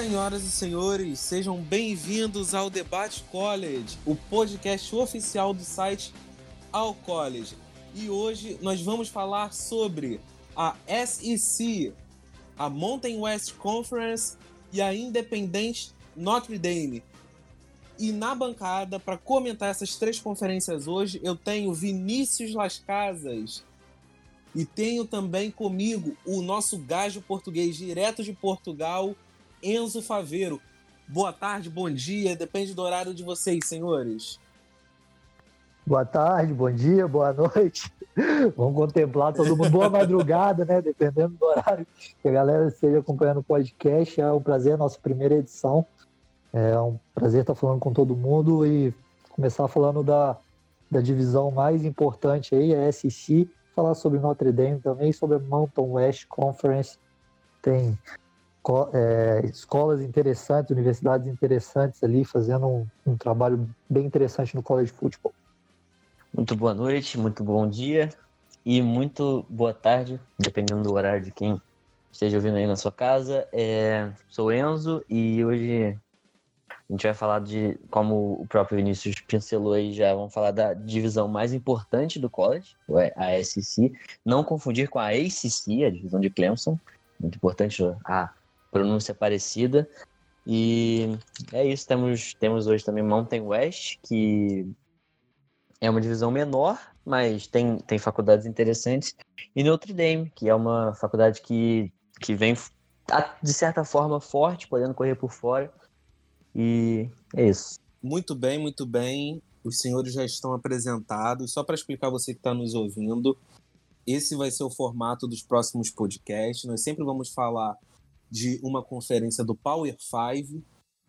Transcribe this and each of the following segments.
Senhoras e senhores, sejam bem-vindos ao Debate College, o podcast oficial do site All College. E hoje nós vamos falar sobre a SEC, a Mountain West Conference e a Independente Notre Dame. E na bancada, para comentar essas três conferências hoje, eu tenho Vinícius Las Casas. E tenho também comigo o nosso gajo português direto de Portugal, Enzo Faveiro. Boa tarde, bom dia, depende do horário de vocês, senhores. Boa tarde, bom dia, boa noite. Vamos contemplar todo mundo. Boa madrugada, né? Dependendo do horário que a galera esteja acompanhando o podcast. É um prazer, nossa primeira edição. É um prazer estar falando com todo mundo e começar falando da, da divisão mais importante aí, a SEC. Falar sobre Notre Dame também, sobre a Mountain West Conference. Tem é, escolas interessantes, universidades interessantes ali, fazendo um, um, trabalho bem interessante no college football. Muito boa noite, muito bom dia e muito boa tarde, dependendo do horário de quem esteja ouvindo aí na sua casa. É, sou Enzo e hoje a gente vai falar de, como o próprio Vinícius pincelou aí já, vamos falar da divisão mais importante do college, a SEC. Não confundir com a ACC, a divisão de Clemson. Muito importante a pronúncia parecida. E é isso, temos, temos hoje também Mountain West, que é uma divisão menor, mas tem, tem faculdades interessantes, e Notre Dame, que é uma faculdade que, que vem, de certa forma, forte, podendo correr por fora. E é isso. Muito bem, muito bem. Os senhores já estão apresentados. Só para explicar você que está nos ouvindo, esse vai ser o formato dos próximos podcasts. Nós sempre vamos falar de uma conferência do Power 5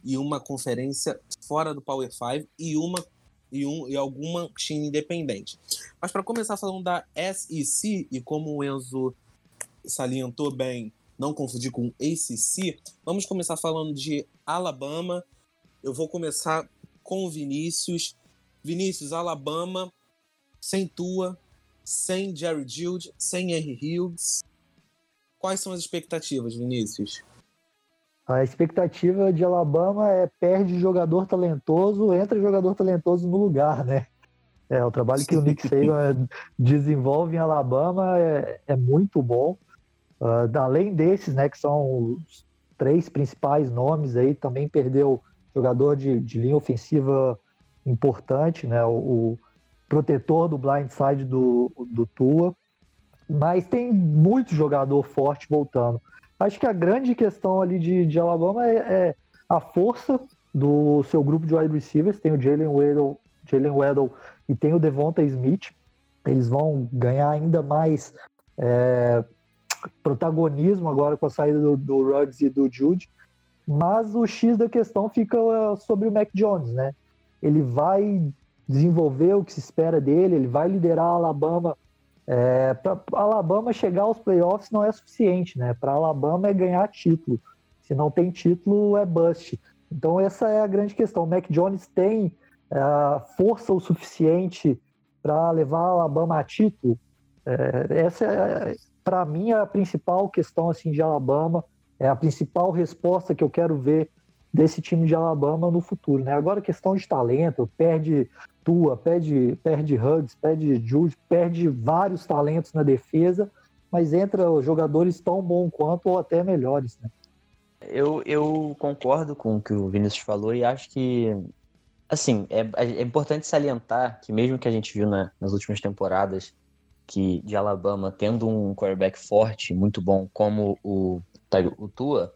e uma conferência fora do Power 5 e uma e, um, e alguma time independente. Mas para começar falando da SEC e como o Enzo salientou bem, não confundir com ACC, vamos começar falando de Alabama. Eu vou começar com o Vinícius. Vinícius, Alabama, sem Tua, sem Jerry Jude, sem Henry Hughes, Quais são as expectativas, Vinícius? A expectativa de Alabama é perde jogador talentoso, entra jogador talentoso no lugar, né? É, o trabalho que o Nick Saban desenvolve em Alabama é, é muito bom. Uh, além desses, né, que são os três principais nomes aí, também perdeu jogador de, de linha ofensiva importante, né? O, o protetor do blindside do, do Tua. Mas tem muito jogador forte voltando. Acho que a grande questão ali de, de Alabama é, é a força do seu grupo de wide receivers. Tem o Jalen Waddle, Jalen Waddle e tem o Devonta Smith. Eles vão ganhar ainda mais é, protagonismo agora com a saída do, do Ruggs e do Jude. Mas o X da questão fica é, sobre o Mac Jones, né? Ele vai desenvolver o que se espera dele, ele vai liderar a Alabama é, para Alabama chegar aos playoffs não é suficiente, né? Para Alabama é ganhar título. Se não tem título, é bust. Então essa é a grande questão. O Mac Jones tem é, força o suficiente para levar a Alabama a título. É, essa é, para mim, a principal questão assim de Alabama. É a principal resposta que eu quero ver desse time de Alabama no futuro, né? Agora questão de talento, perde Tua, perde, perde Hugs, perde Jude, perde vários talentos na defesa, mas entra jogadores tão bons quanto ou até melhores, né? Eu, eu concordo com o que o Vinícius falou e acho que, assim, é, é importante salientar que mesmo que a gente viu na, nas últimas temporadas que de Alabama tendo um quarterback forte, muito bom, como o, o Tua,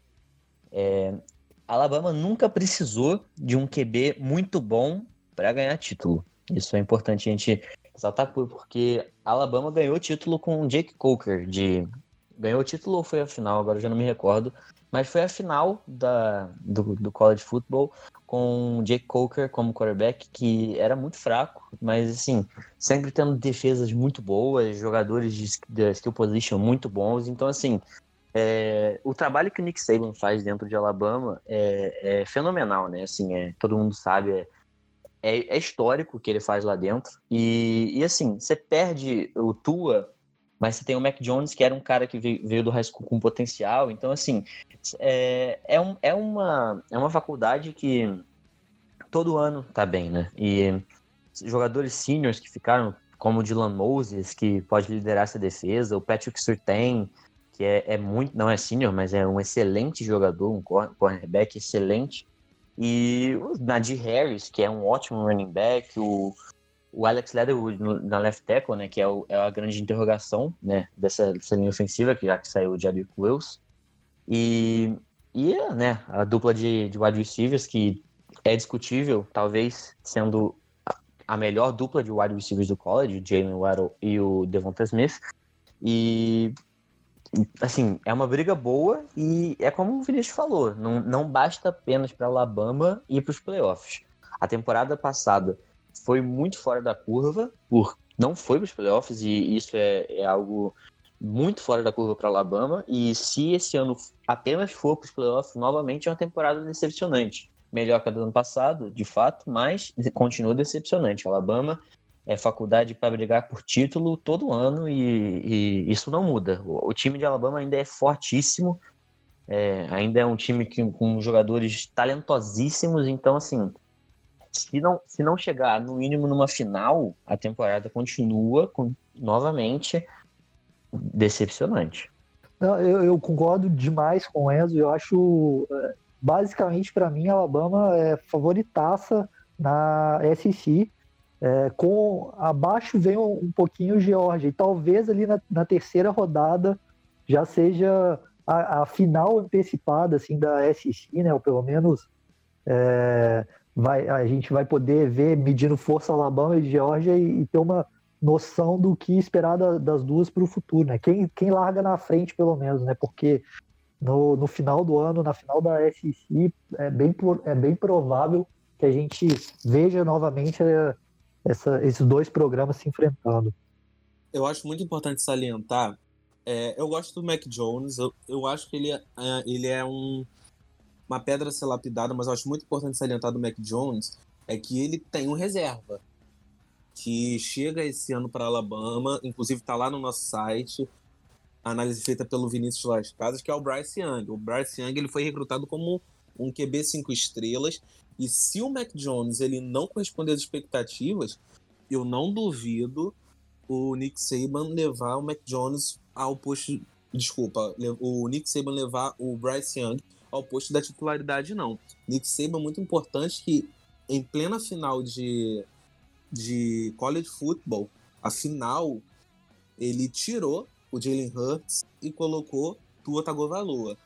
é, Alabama nunca precisou de um QB muito bom para ganhar título. Isso é importante a gente ressaltar porque Alabama ganhou título com Jake Coker de ganhou o título ou foi a final, agora já não me recordo, mas foi a final da, do, do college football com Jake Coker como quarterback, que era muito fraco, mas assim, sempre tendo defesas muito boas, jogadores de, de skill position muito bons. Então, assim, é, o trabalho que o Nick Saban faz dentro de Alabama é, é fenomenal, né? Assim, é, todo mundo sabe, é, é, é histórico o que ele faz lá dentro. E, e assim, você perde o Tua mas você tem o Mac Jones, que era um cara que veio do high school com potencial. Então, assim, é, é, um, é, uma, é uma faculdade que todo ano tá bem, né? E jogadores seniors que ficaram, como o Dylan Moses, que pode liderar essa defesa, o Patrick Surtain, que é, é muito, não é senior, mas é um excelente jogador, um cornerback excelente. E o Nadir Harris, que é um ótimo running back, o, o Alex Leatherwood na left tackle, né, que é, o, é, a grande interrogação, né, dessa, dessa, linha ofensiva, que já que saiu o Jadwick Wills. E, e né, a dupla de, de wide receivers, que é discutível, talvez sendo a melhor dupla de wide receivers do college, o Jalen Waddle e o Devonta Smith. E, assim, é uma briga boa e é como o Vinícius falou, não, não basta apenas para Alabama ir para os playoffs. A temporada passada foi muito fora da curva, por não foi para os playoffs, e isso é, é algo muito fora da curva para Alabama. E se esse ano apenas for para os playoffs, novamente é uma temporada decepcionante. Melhor que a do ano passado, de fato, mas continua decepcionante. Alabama é faculdade para brigar por título todo ano e, e isso não muda. O, o, time de Alabama ainda é fortíssimo, é, ainda é um time que, com jogadores talentosíssimos, então assim se não, se não chegar no mínimo numa final, a temporada continua com, novamente decepcionante. Não, eu, eu, concordo demais com o Enzo. Eu acho, é, basicamente, para mim, Alabama é favoritaça na SEC. É, com abaixo vem um, um pouquinho Georgia. E talvez ali na, na terceira rodada já seja a, a, final antecipada assim, da SEC, né? Ou pelo menos é, vai, a gente vai poder ver medindo força Alabama e Georgia e, e ter uma noção do que esperar da, das duas para o futuro, né? Quem, quem larga na frente, pelo menos, né? Porque no, no final do ano, na final da SEC, é bem, é bem provável que a gente veja novamente é, essa, esses dois programas se enfrentando. Eu acho muito importante salientar. É, eu gosto do Mac Jones. Eu, eu acho que ele é, ele é um uma pedra a ser lapidada, mas eu acho muito importante salientar do Mac Jones é que ele tem um reserva que chega esse ano para Alabama, inclusive está lá no nosso site, análise feita pelo Vinícius Las Casas, que é o Bryce Young. O Bryce Young ele foi recrutado como um QB cinco estrelas e se o Mac Jones ele não corresponder às expectativas, eu não duvido o Nick Saban levar o Mac Jones ao posto, desculpa, o Nick Saban levar o Bryce Young ao posto da titularidade, não. Nick Saban muito importante que em plena final de, de college football, a final, ele tirou o Jalen Hurts e colocou Tua Tagovailoa.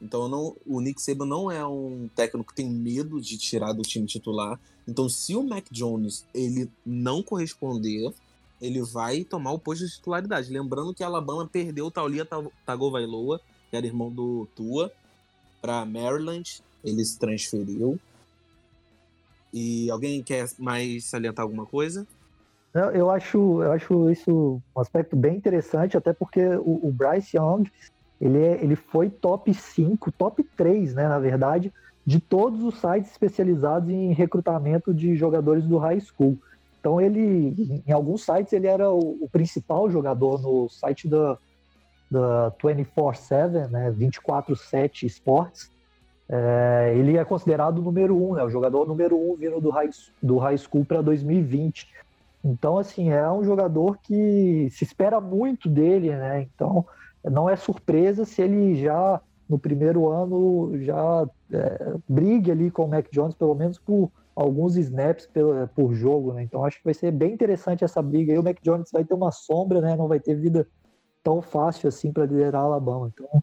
Então não, o Nick Saban não é um técnico que tem medo de tirar do time titular. Então se o Mac Jones ele não corresponder, ele vai tomar o posto de titularidade. Lembrando que a Alabama perdeu o Taulia Tagovailoa, que era irmão do Tua, para Maryland, ele se transferiu. E alguém quer mais salientar alguma coisa? Eu acho, eu acho isso um aspecto bem interessante, até porque o, o Bryce Young ele, é, ele foi top 5, top 3, né, na verdade, de todos os sites especializados em recrutamento de jogadores do high school. Então ele, em alguns sites, ele era o, o principal jogador no site da, da 24-7, né, 24-7 Sports, é, ele é considerado o número um, né, o jogador número um vindo do high, do high school para 2020. Então, assim, é um jogador que se espera muito dele, né? Então, não é surpresa se ele já no primeiro ano já é, brigue ali com o Mac Jones, pelo menos por alguns snaps por, por jogo, né? Então acho que vai ser bem interessante essa briga. E o Mac Jones vai ter uma sombra, né? Não vai ter vida tão fácil assim para liderar a Alabama. Então,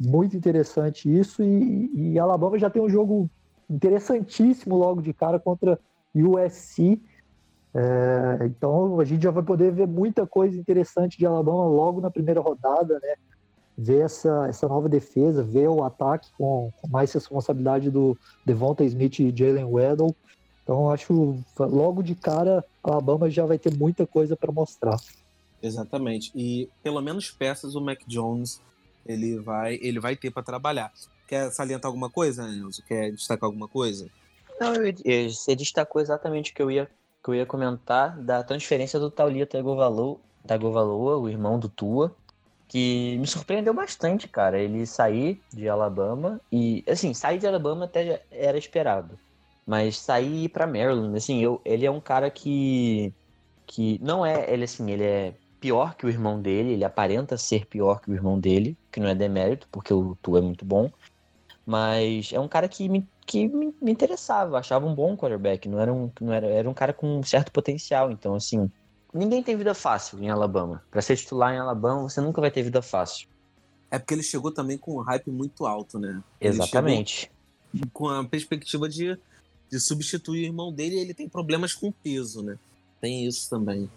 muito interessante isso. E, e Alabama já tem um jogo interessantíssimo logo de cara contra USC. É, então a gente já vai poder ver muita coisa interessante de Alabama logo na primeira rodada, né? ver essa, essa nova defesa, ver o ataque com, com mais responsabilidade do Devonta Smith e Jalen Weddle. Então, acho logo de cara, a Alabama já vai ter muita coisa para mostrar. Exatamente. E pelo menos peças o Mac Jones ele vai, ele vai ter para trabalhar. Quer salientar alguma coisa, Enzo? Quer destacar alguma coisa? Não, eu, eu, você destacou exatamente o que eu ia, que eu ia comentar da transferência do Taulia Tagovailoa, o irmão do Tua, que me surpreendeu bastante, cara. Ele sair de Alabama e, assim, sair de Alabama até era esperado. Mas sair para Maryland, assim, eu, ele é um cara que que não é, ele assim, ele é pior que o irmão dele, ele aparenta ser pior que o irmão dele, que não é demérito, porque o Tu é muito bom. Mas é um cara que me, que me, me interessava, achava um bom quarterback, não era um, não era, era um cara com um certo potencial. Então, assim, ninguém tem vida fácil em Alabama. Para ser titular em Alabama, você nunca vai ter vida fácil. É porque ele chegou também com um hype muito alto, né? Exatamente. Com a perspectiva de, de substituir o irmão dele, ele tem problemas com peso, né? Tem isso também.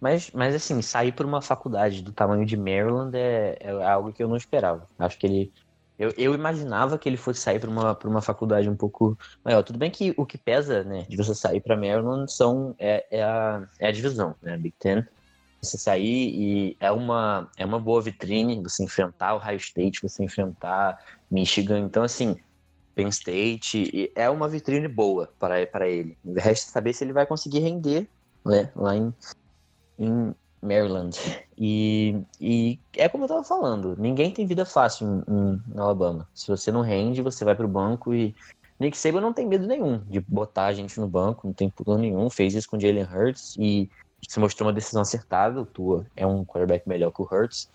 Mas, mas assim, sair por uma faculdade do tamanho de Maryland é, é algo que eu não esperava. Acho que ele. Eu, eu imaginava que ele fosse sair para uma, uma faculdade um pouco maior. Tudo bem que o que pesa, né, de você sair para Maryland são, é, é, a, é a divisão, né, Big Ten. Você sair e é uma, é uma boa vitrine você enfrentar o Ohio State, você enfrentar Michigan. Então, assim, Penn State, é uma vitrine boa para, para ele. Resta saber se ele vai conseguir render né, lá em, em Maryland. E, e é como eu tava falando, ninguém tem vida fácil em, em Alabama. Se você não rende, você vai pro banco e Nick Saban não tem medo nenhum de botar a gente no banco, não tem plano nenhum, fez isso com Jalen Hurts e se mostrou uma decisão acertável. Tua é um quarterback melhor que o Hurts.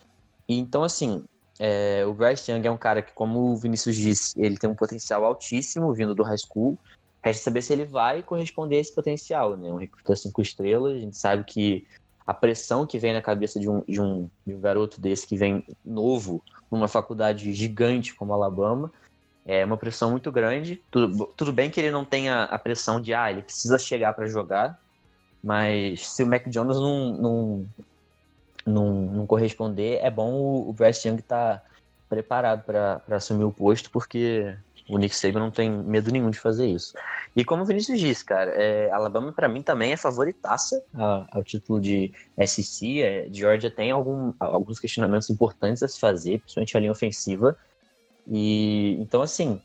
Então, assim, é, o Bryce Young é um cara que, como o Vinícius disse, ele tem um potencial altíssimo vindo do high school. Resta saber se ele vai corresponder a esse potencial, né? Um recruta cinco estrelas, a gente sabe que a pressão que vem na cabeça de um, de um, de um garoto desse que vem novo numa faculdade gigante como Alabama é uma pressão muito grande. Tudo, tudo bem que ele não tenha a pressão de, ah, ele precisa chegar para jogar, mas se o Mac Jones não, não, não, não corresponder, é bom o, o Bryce Young estar tá preparado para assumir o posto, porque o Nick Saban não tem medo nenhum de fazer isso. E como o Vinícius disse, cara, é, Alabama para mim também é favoritaça ao título de SEC. É, Georgia tem algum, alguns questionamentos importantes a se fazer, principalmente a linha ofensiva. E então, assim,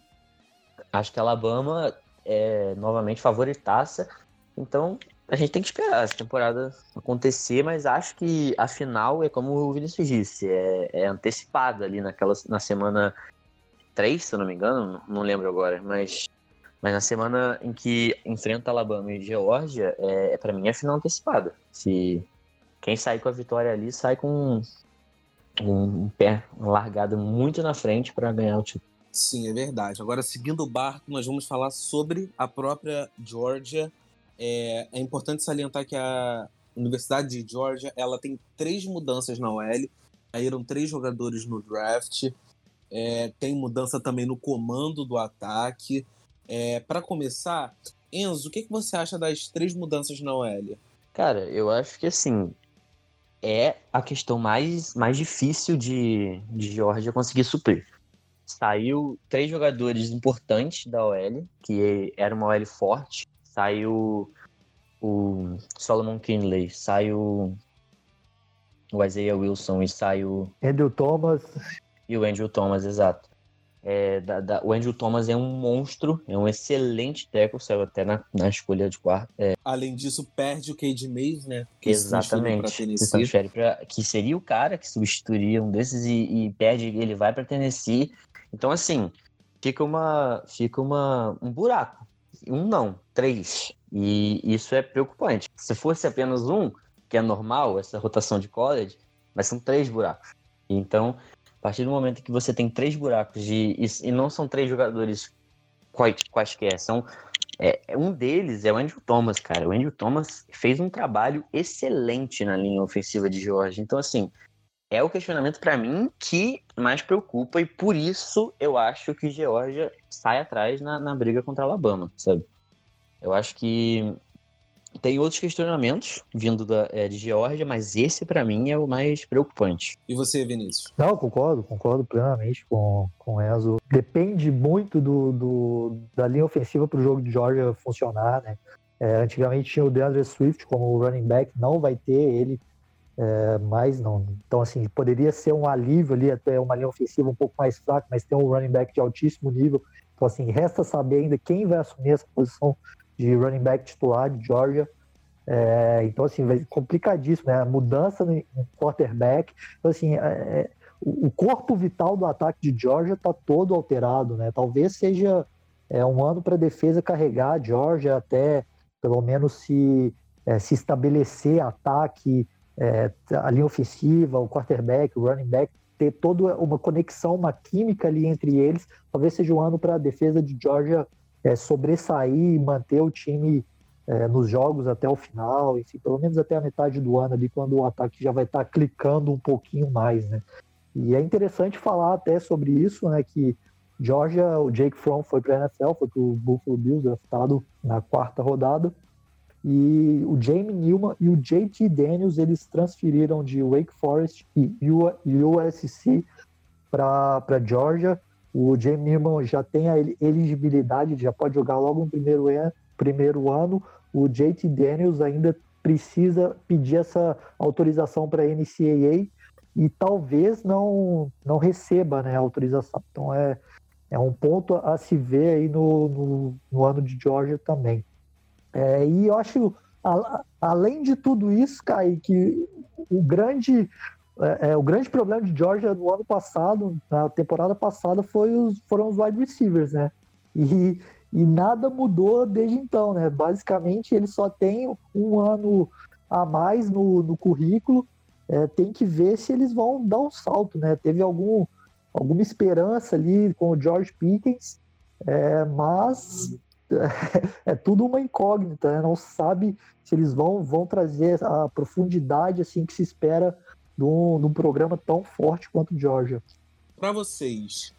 acho que Alabama é novamente favoritaça. Então, a gente tem que esperar essa temporada acontecer, mas acho que a final é como o Vinícius disse, é, é antecipada ali naquela, na semana 3, se eu não me engano, não lembro agora, mas, mas na semana em que enfrenta Alabama e Geórgia, é, é para mim é final antecipada. Se quem sair com a vitória ali sai com um, um pé largado muito na frente para ganhar o título. Sim, é verdade. Agora, seguindo o barco, nós vamos falar sobre a própria Georgia. É, é importante salientar que a Universidade de Georgia ela tem três mudanças na OL. Saíram três jogadores no draft. É, tem mudança também no comando do ataque. É, para começar, Enzo, o que, que você acha das três mudanças na OL? Cara, eu acho que assim é a questão mais, mais difícil de, de Georgia conseguir suprir. Saiu três jogadores importantes da OL, que era uma OL forte. Saiu o Solomon Kinley, saiu o Isaiah Wilson e saiu. Andrew Thomas. E o Andrew Thomas, exato. É, da, da, o Andrew Thomas é um monstro, é um excelente tackle, saiu até na, na escolha de quarto. É. Além disso, perde o Cade Mays, né? Que Exatamente. Que, pra, que seria o cara que substituiria um desses e, e perde, ele vai para Tennessee. Então, assim, fica, uma, fica uma, um buraco. Um não, três. E isso é preocupante. Se fosse apenas um, que é normal, essa rotação de college, mas são três buracos. Então, a partir do momento que você tem três buracos de, e, e não são três jogadores quais, quaisquer, são é, um deles é o Andrew Thomas, cara. O Andrew Thomas fez um trabalho excelente na linha ofensiva de Georgia. Então, assim, é o questionamento para mim que mais preocupa e por isso eu acho que Georgia sai atrás na, na briga contra Alabama, sabe? Eu acho que tem outros questionamentos vindo da, é, de Geórgia, mas esse para mim é o mais preocupante. E você, Vinícius? Não, concordo, concordo plenamente com, com o Enzo. Depende muito do, do da linha ofensiva para o jogo de Georgia funcionar, né? É, antigamente tinha o DeAndre Swift como running back, não vai ter ele é, mais não. Então, assim, poderia ser um alívio ali, até uma linha ofensiva um pouco mais fraca, mas tem um running back de altíssimo nível. Então, assim, resta saber ainda quem vai assumir essa posição de running back titular de Georgia. É, então, assim, complicadíssimo, né? A mudança no quarterback. Então, assim, é, é o corpo vital do ataque de Georgia está todo alterado, né? Talvez seja é, um ano para a defesa carregar a Georgia até pelo menos se, é, se estabelecer ataque, é, a linha ofensiva, o quarterback, o running back, ter toda uma conexão, uma química ali entre eles. Talvez seja um ano para a defesa de Georgia é, sobressair e manter o time é, nos jogos até o final, enfim, pelo menos até a metade do ano ali, quando o ataque já vai estar tá clicando um pouquinho mais, né? E é interessante falar até sobre isso, né? Que Georgia, o Jake Fromm foi para a NFL, foi para o Buffalo Bills, draftado na quarta rodada. E o Jamie Newman e o JT Daniels, eles transferiram de Wake Forest e USC para Georgia. O Jamie Newman já tem a elegibilidade, já pode jogar logo no primeiro, primeiro ano. O JT Daniels ainda precisa pedir essa autorização para a NCAA e talvez não, não receba né, a autorização. Então é, é um ponto a se ver aí no, no, no ano de Georgia também. É, e eu acho, a, além de tudo isso, Kai, que o grande, é, é, o grande problema de Georgia no ano passado, na temporada passada, foi os, foram os wide receivers, né? E, e nada mudou desde então, né? Basicamente, ele só tem um ano a mais no, no currículo. É, tem que ver se eles vão dar um salto, né? Teve algum alguma esperança ali com o George Pickens, é, mas é, é, tudo uma incógnita, né? não sabe se eles vão, vão trazer a profundidade assim que se espera de um, de um programa tão forte quanto o Georgia. Para vocês,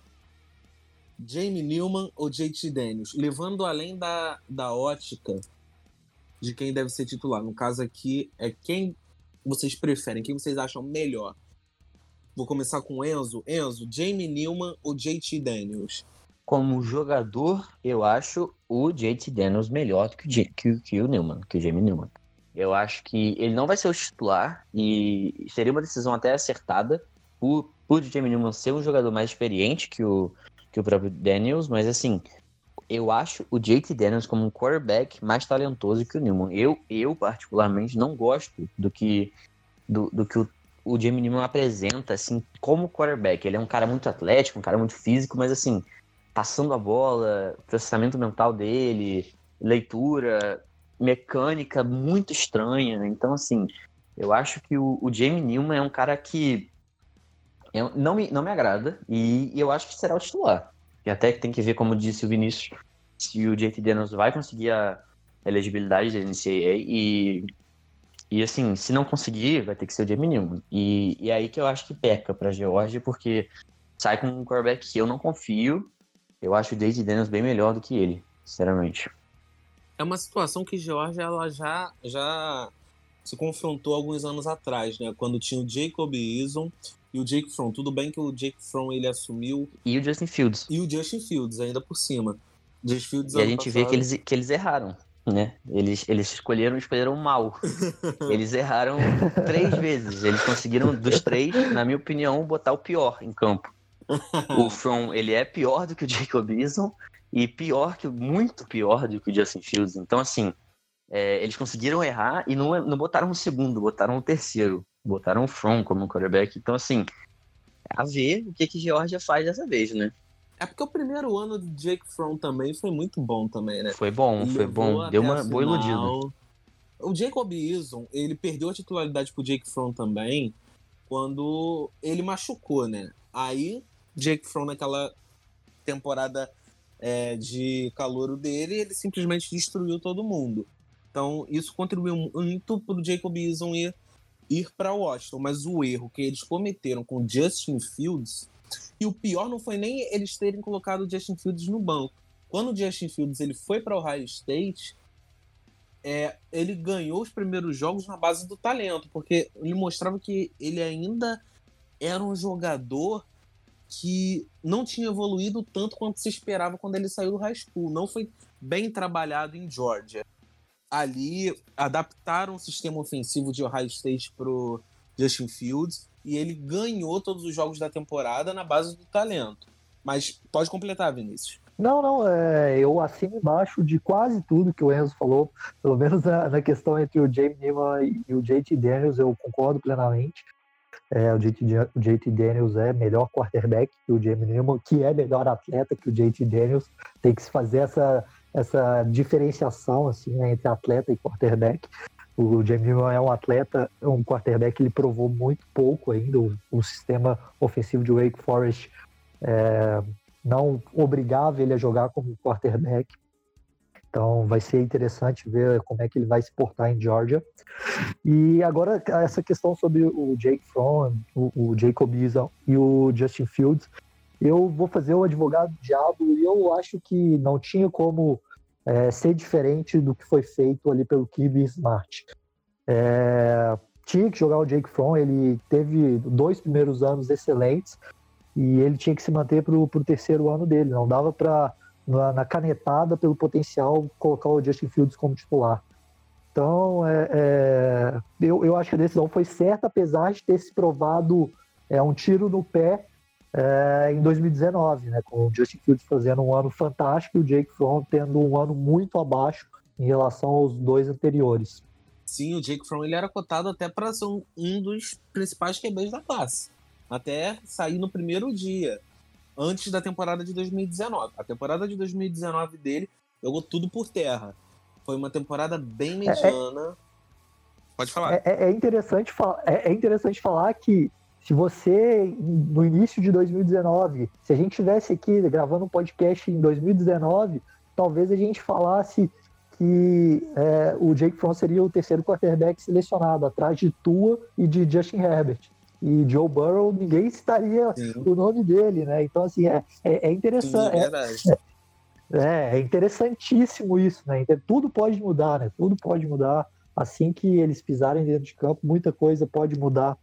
Jamie Newman ou JT Daniels, levando além da, da ótica de quem deve ser titular, no caso aqui é quem vocês preferem, quem vocês acham melhor? Vou começar com Enzo. Enzo, Jamie Newman ou JT Daniels? Como jogador, eu acho o JT Daniels melhor do que o, que, que o Newman, que o Jamie Newman. Eu acho que ele não vai ser o titular e seria uma decisão até acertada por, por Jamie Newman ser um jogador mais experiente que o, que o próprio Daniels, mas assim, eu acho o JT Daniels como um quarterback mais talentoso que o Newman. Eu, eu particularmente, não gosto do que, do, do que o o Jamie Newman apresenta, assim, como quarterback. Ele é um cara muito atlético, um cara muito físico, mas, assim, passando a bola, processamento mental dele, leitura, mecânica muito estranha. Então, assim, eu acho que o, o Jamie Newman é um cara que eu, não, me, não me agrada e, e, eu acho que será o titular. E até que tem que ver, como disse o Vinícius, se o JT Daniels vai conseguir a elegibilidade da NCAA e e assim, se não conseguir, vai ter que ser o Jamie Newman. E, e aí que eu acho que peca pra Georgia, porque sai com um quarterback que eu não confio. Eu acho o Daisy Daniels bem melhor do que ele, sinceramente. É uma situação que Georgia ela já, já se confrontou alguns anos atrás, né? Quando tinha o Jacob Eason e o Jake Fromm. Tudo bem que o Jake Fromm ele assumiu. E o Justin Fields. E o Justin Fields, ainda por cima. Justin Fields, e a gente passado... vê que eles, que eles erraram né? Eles, eles escolheram escolheram mal. Eles erraram três vezes. Eles conseguiram, dos três, na minha opinião, botar o pior em campo. O From, ele é pior do que o Jacob Eason e pior que muito pior do que o Justin Fields. Então, assim, é, eles conseguiram errar e não, não botaram o segundo, botaram o terceiro. Botaram o From como quarterback. Então, assim, a ver o que que Georgia faz dessa vez, né? É porque o primeiro ano de Jake Fromm também foi muito bom também, né? Foi bom, foi bom. Deu uma boa iludida. O Jacob Eason, ele perdeu a titularidade pro Jake Fromm também quando ele machucou, né? Aí, Jake Fromm naquela temporada é, de calouro dele, ele simplesmente destruiu todo mundo. Então, isso contribuiu muito pro Jacob Eason ir, ir para Washington. Mas o erro que eles cometeram com Justin Fields e o pior não foi nem eles terem colocado o Justin Fields no banco. Quando o Justin Fields ele foi para o Ohio State, é, ele ganhou os primeiros jogos na base do talento, porque ele mostrava que ele ainda era um jogador que não tinha evoluído tanto quanto se esperava quando ele saiu do high school. Não foi bem trabalhado em Georgia. Ali adaptaram o sistema ofensivo de Ohio State pro Justin Fields e ele ganhou todos os jogos da temporada na base do talento. Mas pode completar, Vinícius. Não, não, é, eu assino embaixo de quase tudo que o Enzo falou, pelo menos na, na questão entre o Jamie Newman e o JT Daniels, eu concordo plenamente. É, o, JT, Daniels é melhor quarterback que o Jamie Newman, que é melhor atleta que o JT Daniels. Tem que se fazer essa, essa diferenciação assim, né, entre atleta e quarterback. O Jamie Newman é um atleta, um quarterback ele provou muito pouco ainda. O, o sistema ofensivo de Wake Forest é, não obrigava ele a jogar como quarterback. Então vai ser interessante ver como é que ele vai se portar em Georgia. E agora essa questão sobre o Jake Fromm, o, o Jacob Eason e o Justin Fields, eu vou fazer o advogado do diabo e eu acho que não tinha como é, ser diferente do que foi feito ali pelo Kirby Smart. É, tinha que jogar o Jake Fromm, ele teve dois primeiros anos excelentes, e ele tinha que se manter para o terceiro ano dele. Não dava para, na, na, canetada, pelo potencial, colocar o Justin Fields como titular. Então, é, é, eu, eu acho que a decisão foi certa, apesar de ter se provado é, um tiro no pé é, em 2019, né, com o Justin Fields fazendo um ano fantástico e o Jake Fromm tendo um ano muito abaixo em relação aos dois anteriores. Sim, o Jake Fromm ele era cotado até para ser um, um dos principais QBs da classe até sair no primeiro dia, antes da temporada de 2019. A temporada de 2019 dele jogou tudo por terra. Foi uma temporada bem é, é mediana. É, Pode falar. É, é, interessante, é, é interessante falar que se você, no início de 2019, se a gente tivesse aqui gravando um podcast em 2019, talvez a gente falasse que é, o Jake Fromm seria o terceiro quarterback selecionado, atrás de Tua e de Justin Herbert e Joe Burrow, ninguém estaria Sim. o nome dele, né? Então, assim, é, é, é interessante. Sim, é, é, é, interessantíssimo isso, né? Então, tudo pode mudar, né? Tudo pode mudar. Assim que eles pisarem dentro de campo, muita coisa pode mudar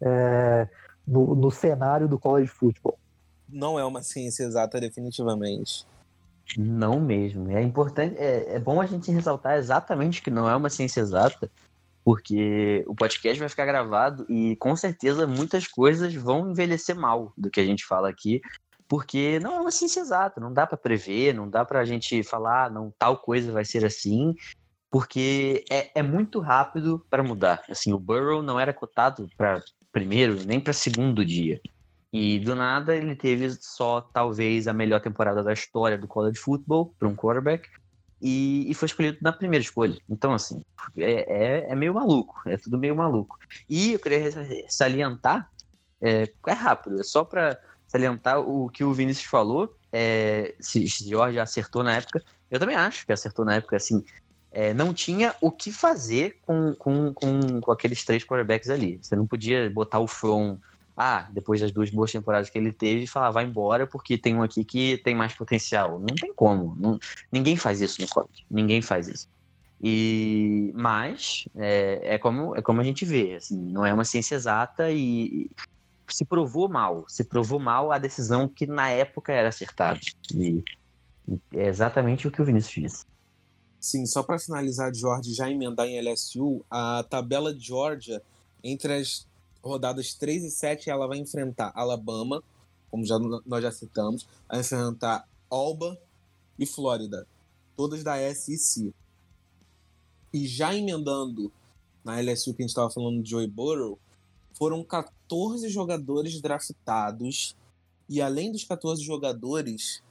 é, no, no cenário do college football. Não é uma ciência exata, definitivamente. Não mesmo. É importante, é, é bom a gente ressaltar exatamente que não é uma ciência exata, porque o podcast vai ficar gravado e com certeza muitas coisas vão envelhecer mal do que a gente fala aqui, porque não é uma ciência exata, não dá para prever, não dá para a gente falar, não, tal coisa vai ser assim, porque é, é muito rápido para mudar. Assim, o Burrow não era cotado para primeiro nem para segundo dia. E do nada ele teve só talvez a melhor temporada da história do college football para um quarterback e, e, foi escolhido na primeira escolha. Então, assim, é, é, é, meio maluco, é tudo meio maluco. E eu queria salientar, é, é rápido, é só para salientar o que o Vinícius falou, é, se, Jorge acertou na época, eu também acho que acertou na época, assim, é, não tinha o que fazer com, com, com, com aqueles três quarterbacks ali. Você não podia botar o From ah, depois das duas boas temporadas que ele teve, falar, vai embora porque tem um aqui que tem mais potencial. Não tem como. Não, ninguém faz isso no college. Ninguém faz isso. E, mas é, é, como, é como a gente vê, assim, não é uma ciência exata e, e se provou mal. Se provou mal a decisão que na época era acertada. E é exatamente o que o Vinícius disse. Sim, só para finalizar, George, já emendar em LSU, a tabela de Georgia entre as rodadas 3 e 7 ela vai enfrentar Alabama, como já, nós já citamos, vai enfrentar Alba e Flórida, todas da SEC. E já emendando na LSU que a gente estava falando de Joey Burrow, foram 14 jogadores draftados e além dos 14 jogadores,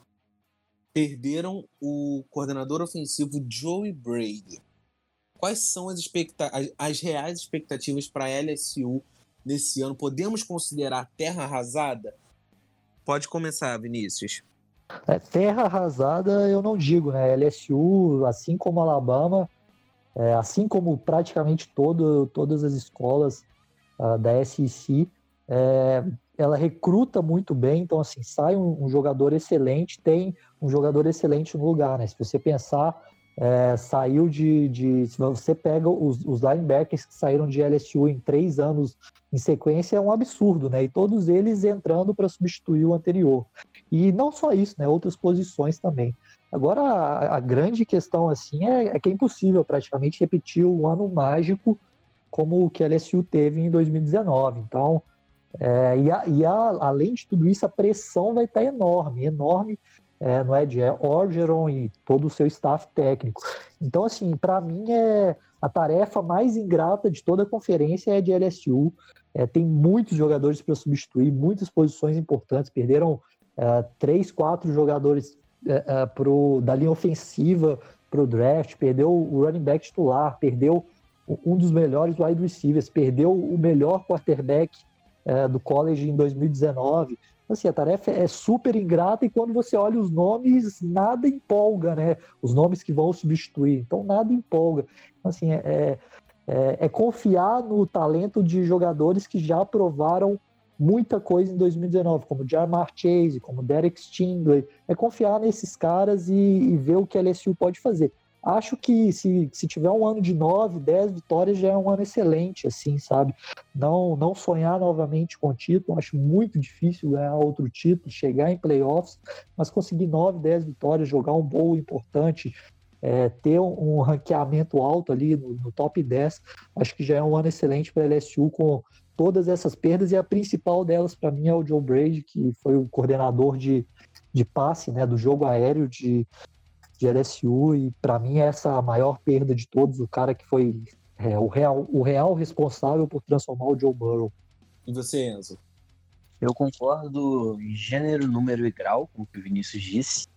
perderam o coordenador ofensivo Joey Brady. Quais são as, as, as reais expectativas para a LSU nesse ano, podemos considerar terra arrasada? Pode começar, Vinícius. É, terra arrasada eu não digo, né? LSU, assim como Alabama, é, assim como praticamente todo, todas as escolas uh, da SEC, é, ela recruta muito bem, então assim, sai um, um, jogador excelente, tem um jogador excelente no lugar, né? Se você pensar é, saiu de, de. Se você pega os, os linebackers que saíram de LSU em três anos em sequência, é um absurdo, né? E todos eles entrando para substituir o anterior. E não só isso, né? Outras posições também. Agora, a, a grande questão assim é, é, que é impossível praticamente repetir o ano mágico como o que a LSU teve em 2019. Então, é, e, a, e a, além de tudo isso, a pressão vai estar enorme, enorme é, no Ed Orgeron e todo o seu staff técnico. Então, assim, para mim é a tarefa mais ingrata de toda a conferência é de LSU. É, tem muitos jogadores para substituir, muitas posições importantes. Perderam é, três, quatro jogadores é, é pro, da linha ofensiva para o draft, perdeu o running back titular, perdeu um dos melhores wide receivers, perdeu o melhor quarterback é, do college em 2019 assim, a tarefa é super ingrata e quando você olha os nomes, nada empolga, né? Os nomes que vão substituir, então nada empolga. Assim, é, é, é confiar no talento de jogadores que já provaram muita coisa em 2019, como Jarmar Chase, como Derek Stingley, é confiar nesses caras e, e ver o que a LSU pode fazer acho que se, se tiver um ano de 9, 10 vitórias já é um ano excelente, assim, sabe? Não, não sonhar novamente com o título, acho muito difícil ganhar outro título, chegar em playoffs, mas conseguir 9, 10 vitórias, jogar um bowl importante, é, ter um, ranqueamento alto ali no, no, top 10, acho que já é um ano excelente para a LSU com todas essas perdas e a principal delas para mim é o Joe Brady, que foi o coordenador de, de passe, né, do jogo aéreo de de LSU e para mim essa é a maior perda de todos, o cara que foi é, o, real, o real responsável por transformar o Joe Burrow. E você, Enzo? Eu concordo em gênero, número e grau com o que o Vinícius disse.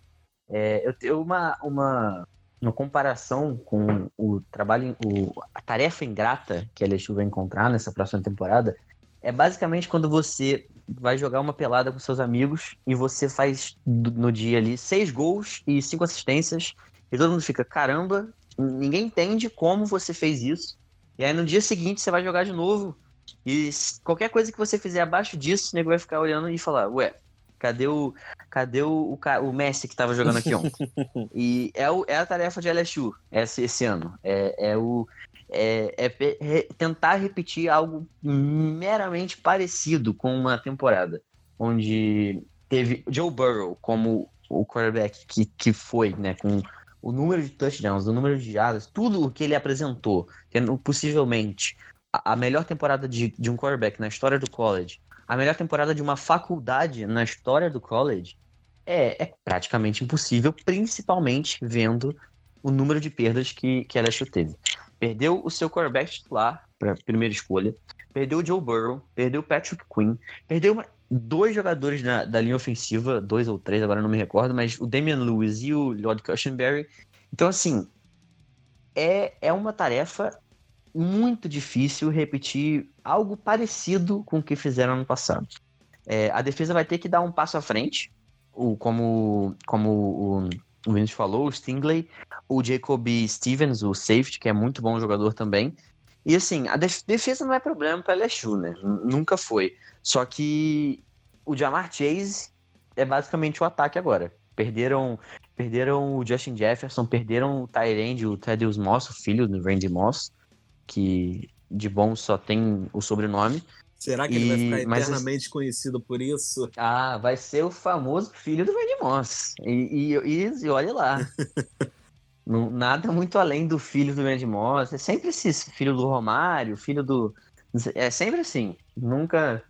É, eu tenho uma, uma, uma comparação com o trabalho, o, a tarefa ingrata que a LSU vai encontrar nessa próxima temporada. É basicamente quando você vai jogar uma pelada com seus amigos e você faz no dia ali seis gols e cinco assistências e todo mundo fica, caramba, ninguém entende como você fez isso. E aí no dia seguinte você vai jogar de novo e qualquer coisa que você fizer abaixo disso, o nego vai ficar olhando e falar, ué, cadê o cadê o, o, o Messi que tava jogando aqui ontem? e é, o, é a tarefa de LSU esse, esse ano. É, é o é, é, tentar repetir algo meramente parecido com uma temporada, onde teve Joe Burrow como o quarterback que, que foi, né, com o número de touchdowns, o número de jardas, tudo o que ele apresentou, tendo possivelmente a, a melhor temporada de, de um quarterback na história do college, a melhor temporada de uma faculdade na história do college, é, é praticamente impossível, principalmente vendo o número de perdas que, que LSU teve. Perdeu o seu quarterback titular para primeira escolha, perdeu o Joe Burrow, perdeu o Patrick Quinn, perdeu dois jogadores na, da linha ofensiva, dois ou três, agora não me recordo, mas o Damian Lewis e o Lord Cushenberry. Então, assim, é, é uma tarefa muito difícil repetir algo parecido com o que fizeram no passado. É, a defesa vai ter que dar um passo à frente, o, como, como o, o Vinícius falou, o Stingley, o Jacob Stevens, o safety, que é muito bom jogador também. E assim, a def defesa não é problema para LSU, né? Nunca foi. Só que o Jamar Chase é basicamente o ataque agora. Perderam perderam o Justin Jefferson, perderam o Tyrande, o Thaddeus Moss, o filho do Randy Moss, que de bom só tem o sobrenome. Será que e... ele vai ficar eternamente Mas... conhecido por isso? Ah, vai ser o famoso filho do Randy Moss. E, e, e, e olha lá. Nada muito além do filho do Randy Moss. É sempre esse filho do Romário, filho do. É sempre assim. Nunca.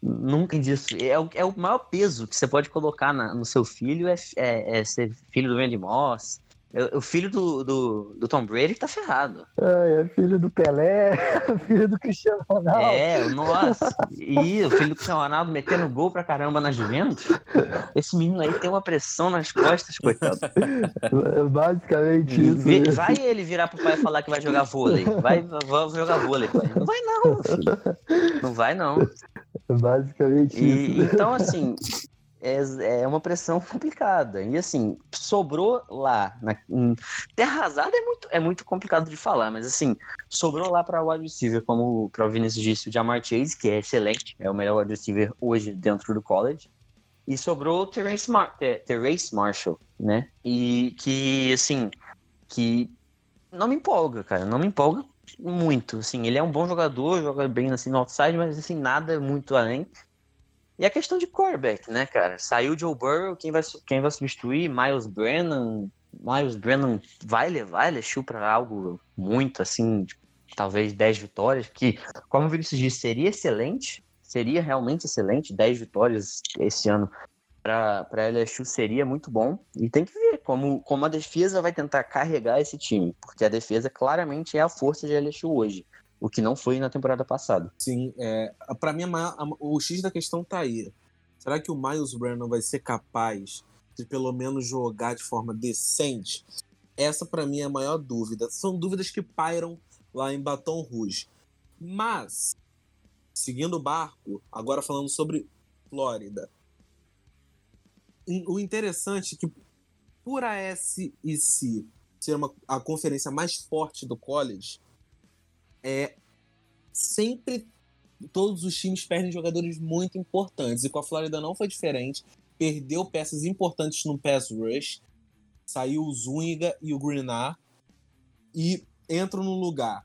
Nunca disso. É o, é o maior peso que você pode colocar na, no seu filho é, é, é ser filho do Randy O filho do, do, do, Tom Brady tá ferrado. É, é filho do Pelé, filho do Cristiano Ronaldo. É, nossa. E o filho do Cristiano Ronaldo metendo gol pra caramba na Juventus. Esse menino aí tem uma pressão nas costas, coitado. É basicamente isso. Vai ele virar pro pai falar que vai jogar vôlei. Vai, vai jogar vôlei, pai. Não vai não, filho. Não vai não. É basicamente e, isso. Então, assim, é, é uma pressão complicada. E assim, sobrou lá. Na, terra arrasada é muito, é muito complicado de falar, mas assim, sobrou lá para o wide receiver, como o Vinícius disse, o Jamar Chase, que é excelente, é o melhor wide receiver hoje dentro do college. E sobrou o Terrence, Mar Terrence Marshall, né? E que, assim, que não me empolga, cara. Não me empolga muito, assim. Ele é um bom jogador, joga bem assim no outside, mas, assim, nada muito além. E a questão de quarterback, né, cara? Saiu Joe Burrow, quem vai, quem vai substituir? Miles Brennan. Miles Brennan vai levar LSU para algo muito, assim, talvez 10 vitórias, que, como o Vinícius disse, seria excelente, seria realmente excelente, 10 vitórias esse ano para LSU seria muito bom. E tem que ver como, como a defesa vai tentar carregar esse time, porque a defesa claramente é a força de LSU hoje, o que não foi na temporada passada. Sim, é, para mim a, a, o X da questão tá aí. Será que o Miles Brennan vai ser capaz de pelo menos jogar de forma decente? Essa para mim é a maior dúvida. São dúvidas que pairam lá em Baton Rouge. Mas, seguindo o barco, agora falando sobre Flórida. O interessante é que, por a SEC ser uma, a conferência mais forte do college, é sempre todos os times perdem jogadores muito importantes. E com a Flórida não foi diferente. Perdeu peças importantes no pass rush. Saiu o Zúñiga e o Greenar. E entram no lugar,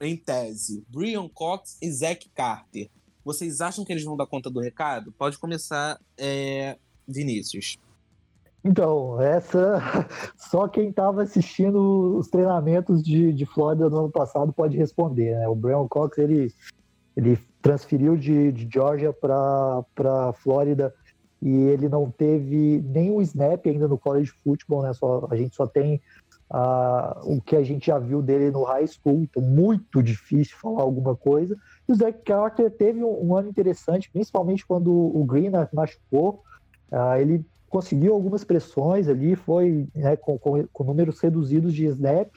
em tese, Brian Cox e Zach Carter. Vocês acham que eles vão dar conta do recado? Pode começar, é, Vinícius. Então, essa só quem estava assistindo os treinamentos de, de Flórida no ano passado pode responder. Né? O Brian Cox ele, ele transferiu de, de Georgia para Flórida e ele não teve nenhum snap ainda no college football, né? Só, a gente só tem uh, o que a gente já viu dele no high school, então muito difícil falar alguma coisa. E o Zach Carter teve um, um ano interessante, principalmente quando o Green machucou. Uh, ele conseguiu algumas pressões ali, foi né, com, com, com, números reduzidos de snap,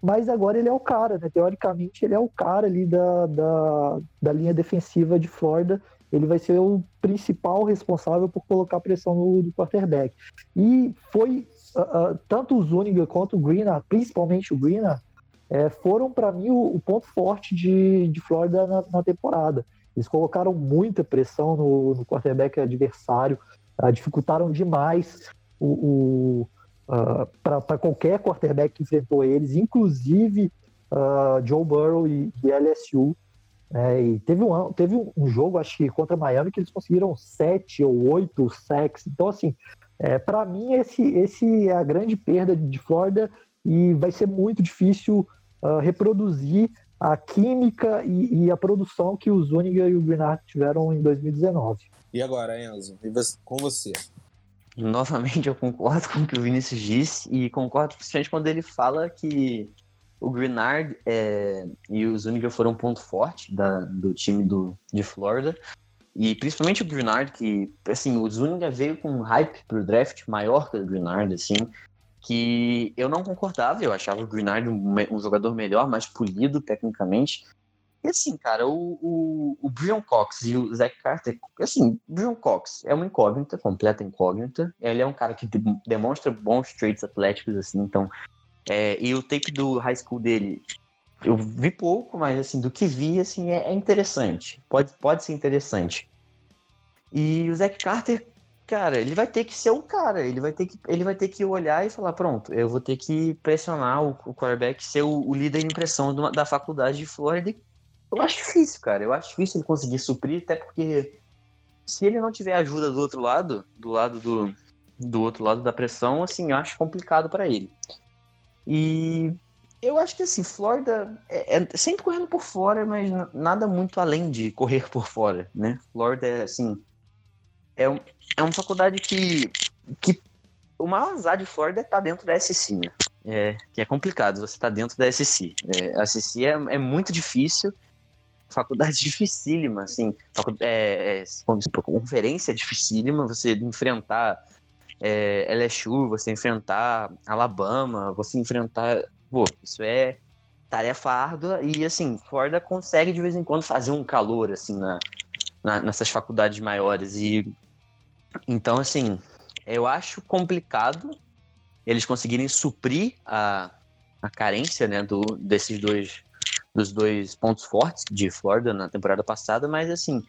mas agora ele é o cara, né? Teoricamente, ele é o cara ali da, da, da linha defensiva de Florida. Ele vai ser o principal responsável por colocar pressão no, quarterback. E foi uh, tanto o Zuniga quanto o Greener, principalmente o Greener, é, foram para mim o, o, ponto forte de, de Flórida na, na, temporada. Eles colocaram muita pressão no, no quarterback adversário, uh, dificultaram demais o, o uh, para qualquer quarterback que enfrentou eles, inclusive Joe Burrow e, e LSU. É, e teve um, teve um jogo, acho que contra Miami, que eles conseguiram sete ou oito sacks. Então, assim, é, Para mim, esse, esse é a grande perda de Florida e vai ser muito difícil uh, reproduzir a química e, e, a produção que o Zuniga e o Greenard tiveram em 2019. E agora, Enzo, com você? Novamente, eu concordo com o que o Vinícius disse e concordo principalmente quando ele fala que o Greenard é, e o Zuniga foram um ponto forte da, do time do, de Florida. E principalmente o Greenard, que, assim, o Zuniga veio com um hype pro draft maior que o Greenard, assim, que eu não concordava, eu achava o Greenard um, um jogador melhor, mais polido tecnicamente. E assim, cara, o, o, o Brian Cox e o Zach Carter, assim, Brian Cox é uma incógnita, completa incógnita. Ele é um cara que de, demonstra bons traits atléticos, assim, então. É, e o tape do high school dele eu vi pouco, mas assim, do que vi, assim, é, é, interessante. Pode, pode ser interessante. E o Zack Carter, cara, ele vai ter que ser o cara. Ele vai ter que, ele vai ter que olhar e falar, pronto, eu vou ter que pressionar o, o quarterback, ser o, o líder de impressão uma, da faculdade de Florida. Eu acho difícil, cara. Eu acho difícil ele conseguir suprir, até porque se ele não tiver ajuda do outro lado, do lado do, do outro lado da pressão, assim, eu acho complicado para ele. E eu acho que assim, Florida é, é, sempre correndo por fora, mas nada muito além de correr por fora, né? Florida é assim. É, um, é uma faculdade que, que. O maior azar de Florida é estar tá dentro da SC, né? É, que é complicado você estar tá dentro da SC. É, a SC é, é muito difícil, faculdade dificílima, assim. É, é, conferência dificílima, você enfrentar é, LSU, você enfrentar Alabama, você enfrentar pô, isso é tarefa árdua e, assim, Florida consegue de vez em quando fazer um calor, assim, na, na, nessas faculdades maiores. E então, assim, eu acho complicado eles conseguirem suprir a, a carência, né, do, desses dois dos dois pontos fortes de Florida na temporada passada, mas assim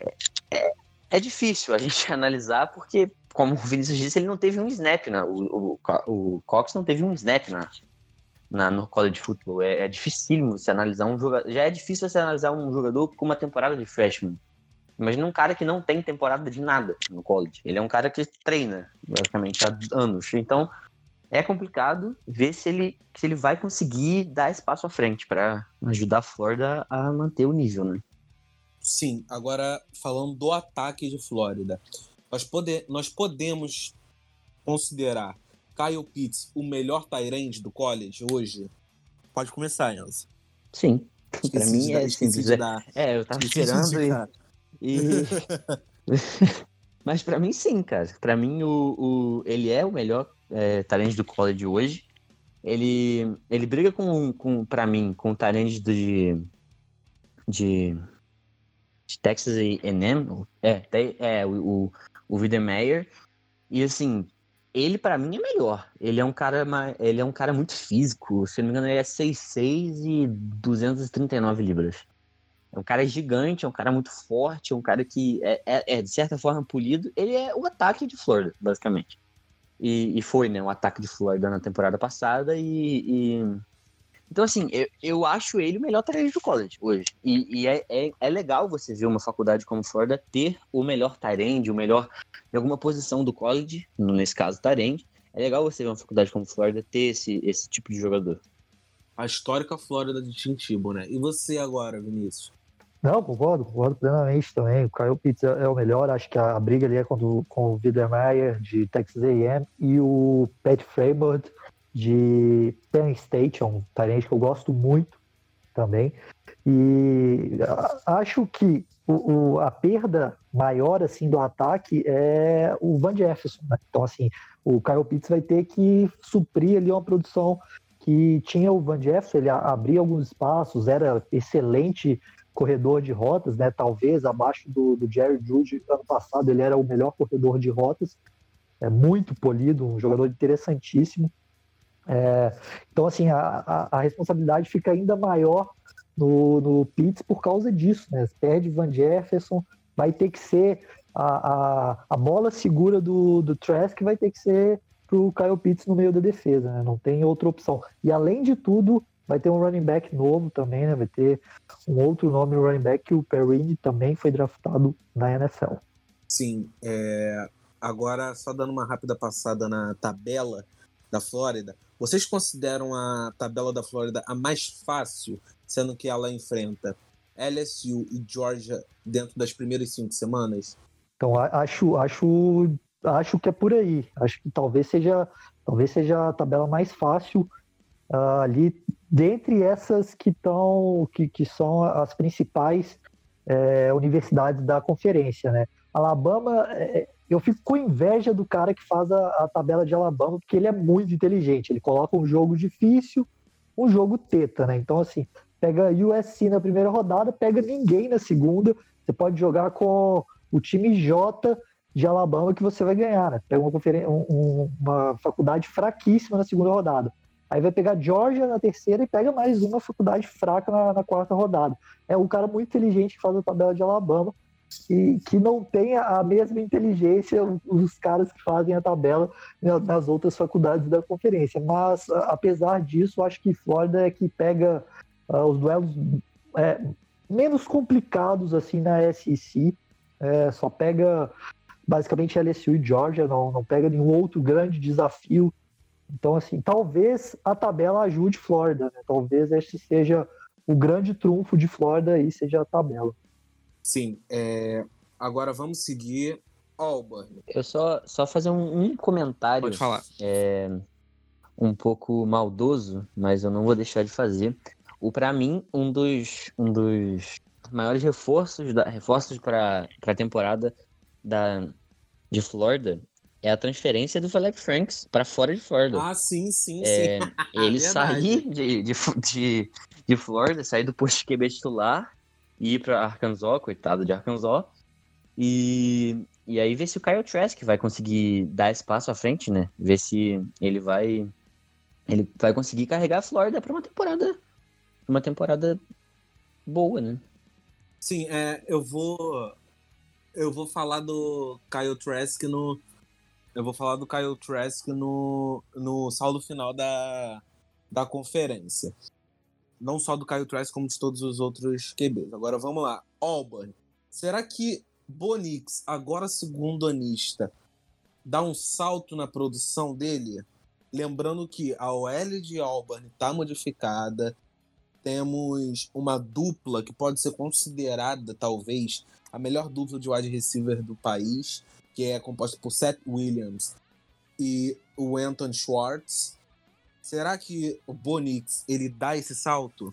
é, é, é difícil a gente analisar porque, como o Vinícius disse, ele não teve um snap, né? O, o, o Cox não teve um snap na, na, no college football. É, é dificílimo você analisar um jogador. Já é difícil você analisar um jogador com uma temporada de freshman. Imagina um cara que não tem temporada de nada no college. Ele é um cara que treina, basicamente, há anos. Então, é complicado ver se ele, se ele vai conseguir dar espaço à frente para ajudar a Florida a manter o nível, né? Sim, agora falando do ataque de Flórida. Nós, pode, nós podemos considerar Kyle Pitts o melhor Tyrande do college hoje? Pode começar, Enzo. Sim. Para mim é simples. É, é, eu tava esperando e... e... Mas para mim sim, cara. Para mim o, o, ele é o melhor é, do college hoje. Ele, ele briga com, com para mim, com o de, de, de Texas A&M. É, é o, o, o Wiedemeyer. E assim, ele para mim é melhor. Ele é um cara, ele é um cara muito físico. Se não me engano, ele é 6'6 e 239 libras. É um cara gigante, é um cara muito forte, é um cara que é, é, é de certa forma polido. Ele é o ataque de Florida, basicamente. E, e foi, né, o ataque de Florida na temporada passada e, e então, assim, eu, eu acho ele o melhor Tyrande do college hoje. E, e é, é, é, legal você ver uma faculdade como Florida ter o melhor Tyrande, o melhor em alguma posição do college, nesse caso Tyrande. É legal você ver uma faculdade como Florida ter esse, esse tipo de jogador. A histórica Flórida de Tintibo, né? E você agora, Vinícius? Não, concordo, concordo plenamente também. O Kyle Pitts é, é o melhor. Acho que a, briga ali é com, com o Wiedermeyer de Texas A&M e o Pat Fremont de Penn State, é um talento que eu gosto muito também. E acho que o, o, a perda maior assim do ataque é o Van Jefferson. Né? Então, assim, o Kyle Pitts vai ter que suprir ali uma produção que tinha o Van Jefferson, ele abria alguns espaços, era excelente corredor de rotas, né? Talvez abaixo do, do Jerry Judy ano passado ele era o melhor corredor de rotas, é muito polido, um jogador interessantíssimo. É, então, assim, a, a, a, responsabilidade fica ainda maior no, no Pitts por causa disso, né? Perde Van Jefferson, vai ter que ser a, a, a bola segura do, do Trask vai ter que ser pro Kyle Pitts no meio da defesa, né? Não tem outra opção. E além de tudo, vai ter um running back novo também, né? Vai ter um outro nome no running back que o Perrini também foi draftado na NFL. Sim, é... agora só dando uma rápida passada na tabela da Flórida, vocês consideram a tabela da Flórida a mais fácil, sendo que ela enfrenta LSU e Georgia dentro das primeiras cinco semanas? Então acho, acho, acho que é por aí. Acho que talvez seja, talvez seja a tabela mais fácil uh, ali dentre essas que que, que são as principais é, universidades da conferência, né? Alabama é, eu fico com inveja do cara que faz a, a, tabela de Alabama, porque ele é muito inteligente. Ele coloca um jogo difícil, um jogo teta, né? Então, assim, pega USC na primeira rodada, pega ninguém na segunda. Você pode jogar com o time J de Alabama que você vai ganhar, né? Pega uma, um, uma faculdade fraquíssima na segunda rodada. Aí vai pegar Georgia na terceira e pega mais uma faculdade fraca na, na quarta rodada. É um cara muito inteligente que faz a tabela de Alabama que, que não tem a mesma inteligência os caras que fazem a tabela nas outras faculdades da conferência. Mas, apesar disso, acho que Flórida é que pega uh, os duelos é, menos complicados assim na SEC. É, só pega basicamente LSU e Georgia, não, não pega nenhum outro grande desafio. Então, assim, talvez a tabela ajude Flórida, né? Talvez este seja o grande trunfo de Flórida e seja a tabela. Sim. É... Agora vamos seguir Auburn. Eu só, só fazer um, um comentário. Pode falar. É, um pouco maldoso, mas eu não vou deixar de fazer. O para mim um dos um dos maiores reforços da reforços para a temporada da de Florida é a transferência do Philip Franks para fora de Florida. Ah, sim, sim, é, sim. Ele sair de, de, de, de Florida, sair do posto de QB titular ir para Arkansas, coitado de Arkansas. E, e aí ver se o Kyle Trask vai conseguir dar espaço à frente, né? Ver se ele vai ele vai conseguir carregar a Flórida para uma temporada uma temporada boa, né? Sim, é, eu vou eu vou falar do Kyle Trask no. Eu vou falar do Kyle Trask no, no saldo final da, da conferência. Não só do Kyle Trask, como de todos os outros QBs. Agora vamos lá. Auburn. Será que Bonix, agora segundo anista, dá um salto na produção dele? Lembrando que a OL de Auburn está modificada. Temos uma dupla que pode ser considerada, talvez, a melhor dupla de wide receiver do país, que é composta por Seth Williams e o Anton Schwartz. Será que o Bonix ele dá esse salto?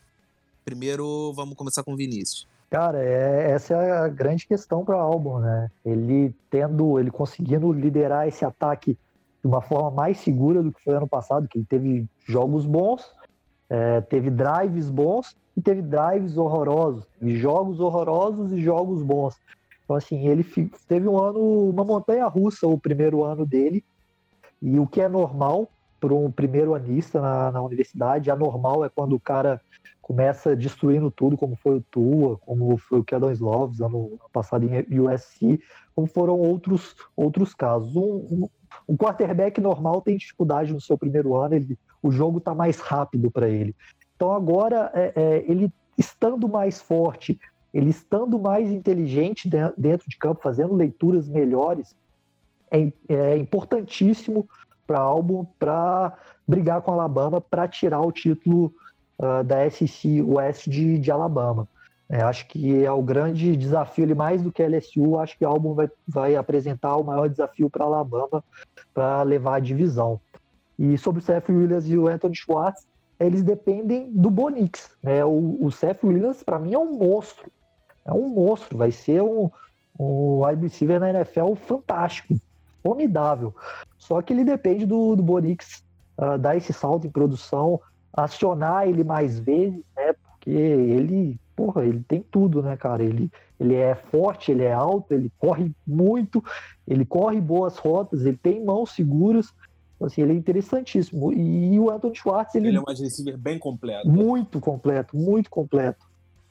Primeiro, vamos começar com o Vinícius. Cara, é, essa é a grande questão para o álbum, né? Ele tendo, ele conseguindo liderar esse ataque de uma forma mais segura do que foi ano passado, que ele teve jogos bons, é, teve drives bons e teve drives horrorosos, teve jogos horrorosos e jogos bons. Então, assim, ele teve um ano, uma montanha russa o primeiro ano dele, e o que é normal para um primeiro anista na, na universidade, anormal é quando o cara começa destruindo tudo, como foi o Tua, como foi o Keldon Sloves ano passado em USC, como foram outros, outros casos. Um, um, um quarterback normal tem dificuldade no seu primeiro ano, ele, o jogo está mais rápido para ele. Então agora, é, é, ele estando mais forte, ele estando mais inteligente dentro de campo, fazendo leituras melhores, é, é importantíssimo para álbum para brigar com Alabama para tirar o título uh, da SEC West de, de Alabama. É, acho que é o grande desafio, ele mais do que a LSU, acho que o álbum vai, vai apresentar o maior desafio para Alabama para levar a divisão. E sobre o Seth Williams e o Anthony Schwartz, eles dependem do Bonix. Né? O, o Seth Williams, para mim, é um monstro. É um monstro, vai ser um, um wide receiver na NFL fantástico, formidável. Só que ele depende do, do Bonix uh, dar esse salto em produção, acionar ele mais vezes, né? Porque ele, porra, ele tem tudo, né, cara? Ele, ele é forte, ele é alto, ele corre muito, ele corre boas rotas, ele tem mãos seguras. Então, assim, ele é interessantíssimo. E o Anthony Schwartz, ele, ele é um receiver bem completo. Muito completo, muito completo.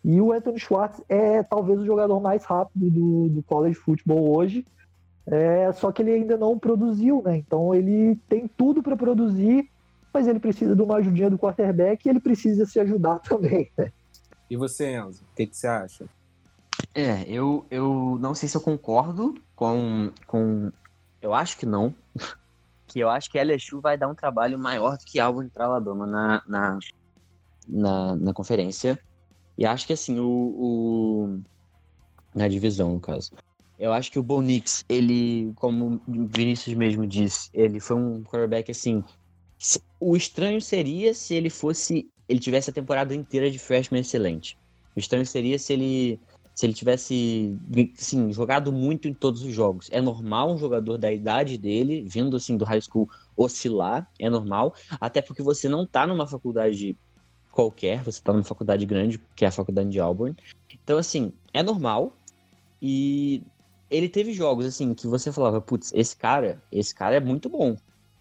E o Anthony Schwartz é talvez o jogador mais rápido do, do college football hoje. É, só que ele ainda não produziu, né? Então ele tem tudo para produzir mas ele precisa de uma ajudinha do quarterback e ele precisa se ajudar também. Né? E você, Enzo, o que, que, você acha? É, eu, eu não sei se eu concordo com, com. Eu acho que não. que eu acho que a LSU vai dar um trabalho maior do que Auburn para Alabama na, na, na, na, conferência. E acho que assim, o, o, Na divisão, no caso. Eu acho que o Bonix, ele, como o Vinícius mesmo disse, ele foi um quarterback assim o estranho seria se ele fosse. Ele tivesse a temporada inteira de freshman excelente. O estranho seria se ele. Se ele tivesse assim, jogado muito em todos os jogos. É normal um jogador da idade dele, vindo assim do high school, oscilar. É normal. Até porque você não tá numa faculdade qualquer, você tá numa faculdade grande, que é a faculdade de Auburn. Então, assim, é normal. E ele teve jogos, assim, que você falava, putz, esse cara, esse cara é muito bom.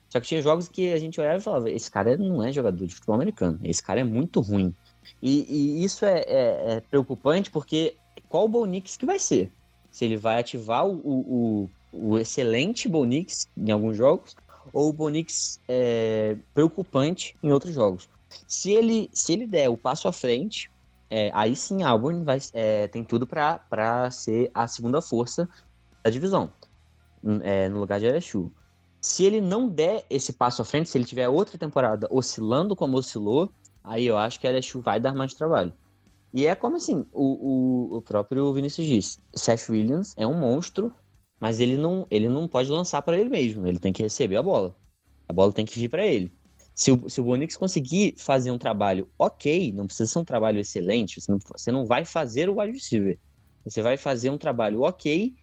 Só que tinha jogos que a gente olhava e falava: esse cara não é jogador de futebol americano, esse cara é muito ruim. E, e isso é, é, é, preocupante porque qual o Bonix que vai ser? Se ele vai ativar o, o, o excelente Bonix em alguns jogos ou o Bonix é, preocupante em outros jogos. Se ele, se ele der o passo à frente, é, aí sim Auburn vai, é, tem tudo para ser a segunda força da divisão, é, no lugar de LSU. Se ele não der esse passo à frente, se ele tiver outra temporada oscilando como oscilou, aí eu acho que a LSU vai dar mais trabalho. E é como assim, o, o, o próprio Vinícius disse, Seth Williams é um monstro, mas ele não, ele não pode lançar para ele mesmo, ele tem que receber a bola. A bola tem que vir para ele. Se o, se o Bonix conseguir fazer um trabalho ok, não precisa ser um trabalho excelente, você não, você não vai fazer o wide receiver. Você vai fazer um trabalho ok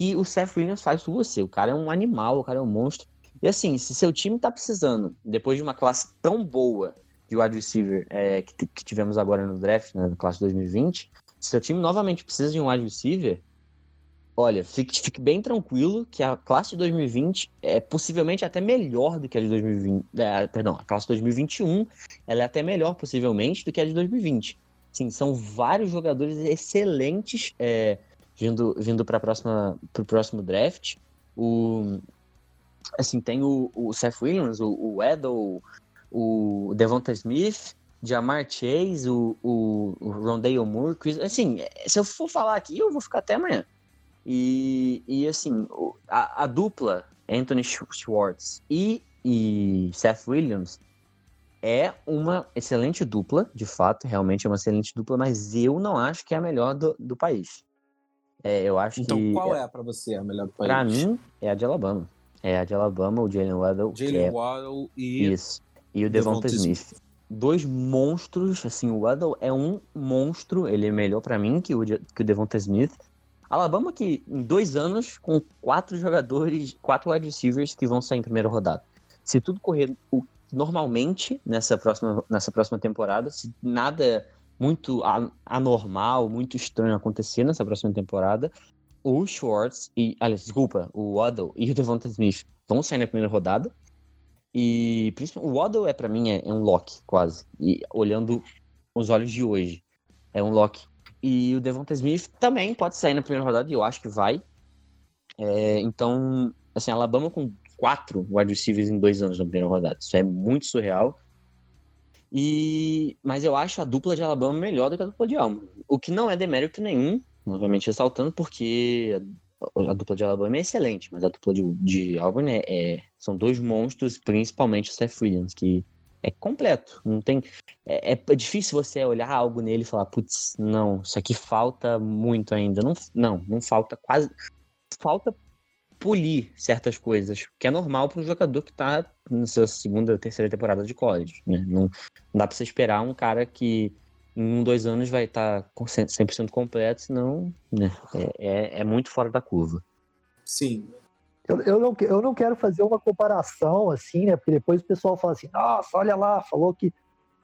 e o Seth Williams faz por você. O cara é um animal, o cara é um monstro. E assim, se seu time tá precisando, depois de uma classe tão boa de wide receiver é, que, que, tivemos agora no draft, né, na classe 2020, se seu time novamente precisa de um wide receiver, olha, fique, fique bem tranquilo que a classe de 2020 é possivelmente até melhor do que a de 2020. É, perdão, a classe 2021 ela é até melhor, possivelmente, do que a de 2020. Sim, são vários jogadores excelentes. É, vindo, vindo para o próximo draft. O, assim, tem o, o Seth Williams, o, o Edel, o Devonta Smith, Jamar Chase, o, o, o Rondale Moore, Chris, assim, se eu for falar aqui, eu vou ficar até amanhã. E, e assim, a, a dupla Anthony Schwartz e, e Seth Williams é uma excelente dupla, de fato, realmente é uma excelente dupla, mas eu não acho que é a melhor do, do país. É, eu acho então, que. qual é, é para você a melhor do país? Pra mim, é a de Alabama. É a de Alabama, o Jalen Waddle. Jalen é... Waddle e. Isso. E o Devonta Smith. Smith. Dois monstros, assim, o Waddle é um monstro, ele é melhor para mim que o, que o Devonta Smith. Alabama que em dois anos, com quatro jogadores, quatro wide receivers que vão sair em primeira rodada. Se tudo correr normalmente nessa próxima, nessa próxima temporada, se nada muito anormal, muito estranho acontecer nessa próxima temporada, o Schwartz e, aliás, desculpa, o Waddle e o Devonta Smith vão sair na primeira rodada. E principalmente, o Waddle é para mim é, é, um lock quase. E olhando os olhos de hoje, é um lock. E o Devonta Smith também pode sair na primeira rodada e eu acho que vai. É, então, assim, Alabama com quatro wide receivers em dois anos na primeira rodada. Isso é muito surreal. E mas eu acho a dupla de Alabama melhor do que a dupla de Alma. O que não é demérito nenhum, novamente ressaltando, porque a, dupla de Alabama é excelente, mas a dupla de, de Auburn é, é, são dois monstros, principalmente o Seth Williams, que é completo. Não tem. É, é, difícil você olhar algo nele e falar, putz, não, isso aqui falta muito ainda. Não, não, não falta quase. Falta polir certas coisas, que é normal para um jogador que está na sua segunda, terceira temporada de college. Né? Não, não dá para você esperar um cara que em um, dois anos vai estar tá 100% completo, senão né? é, é, é, muito fora da curva. Sim. Eu, eu, não, eu não quero fazer uma comparação assim, né? Porque depois o pessoal fala assim, nossa, olha lá, falou que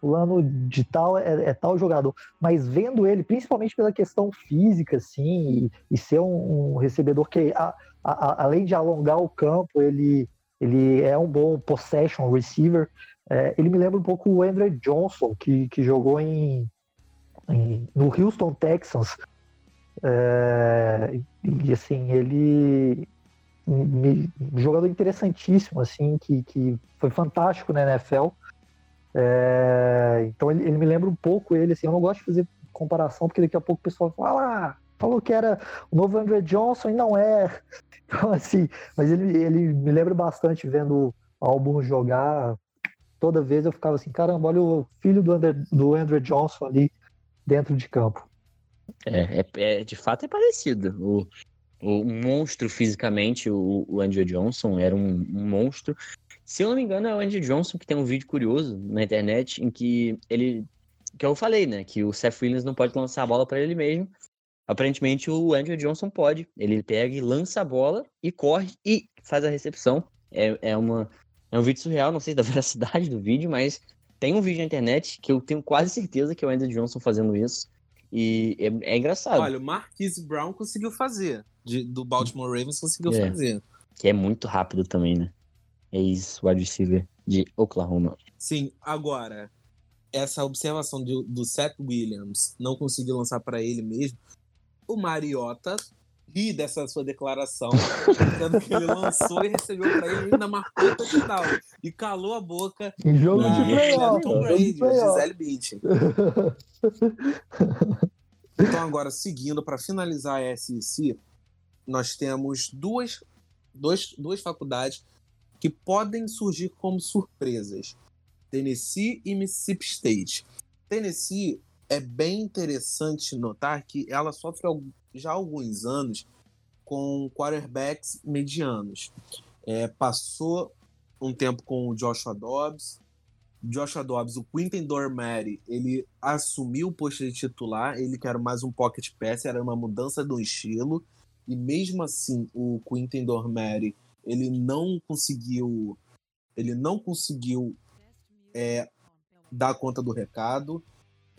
fulano de tal é, é, tal jogador. Mas vendo ele, principalmente pela questão física, assim, e, e ser um, um, recebedor que, a, a, além de alongar o campo, ele, ele é um bom possession receiver. É, ele me lembra um pouco o Andrew Johnson, que, que jogou em, em no Houston Texans. É, e assim, ele me, jogador interessantíssimo, assim, que, que foi fantástico na NFL. É, então ele, ele, me lembra um pouco ele, assim, eu não gosto de fazer comparação, porque daqui a pouco o pessoal fala, ah, falou que era o novo Andrew Johnson e não é. Então, assim, mas ele, ele me lembra bastante vendo o álbum jogar. Toda vez eu ficava assim, caramba, olha o filho do Andrew, do Andrew Johnson ali dentro de campo. É, é, é de fato é parecido. O, o monstro fisicamente, o, o Andrew Johnson era um, um monstro. Se eu não me engano, é o Andy Johnson que tem um vídeo curioso na internet em que ele. Que eu falei, né? Que o Seth Williams não pode lançar a bola para ele mesmo. Aparentemente, o Andrew Johnson pode. Ele pega e lança a bola e corre e faz a recepção. É, é, uma, é um vídeo surreal, não sei da veracidade do vídeo, mas tem um vídeo na internet que eu tenho quase certeza que é o Andrew Johnson fazendo isso. E é, é engraçado. Olha, o Marquise Brown conseguiu fazer. De, do Baltimore Ravens conseguiu é, fazer. Que é muito rápido também, né? ex-wide receiver de Oklahoma. Sim, agora, essa observação do, do Seth Williams não conseguir lançar para ele mesmo, o Mariota ri dessa sua declaração, dizendo que ele lançou e recebeu para ele ainda marcou o touchdown e calou a boca em jogo de playoff, Tom Brady, Gisele Bündchen. Então agora, seguindo, para finalizar a SEC, nós temos duas, dois, duas faculdades que podem surgir como surpresas: Tennessee e Mississippi State. Tennessee é bem interessante notar que ela sofre já há alguns anos com quarterbacks medianos. É, passou um tempo com o Joshua Dobbs. Joshua Dobbs, o Quinton Dormary, ele assumiu o posto de titular, ele quer mais um pocket pass, era uma mudança do estilo, e mesmo assim o Quinton Dormary ele não conseguiu ele não conseguiu é, dar conta do recado,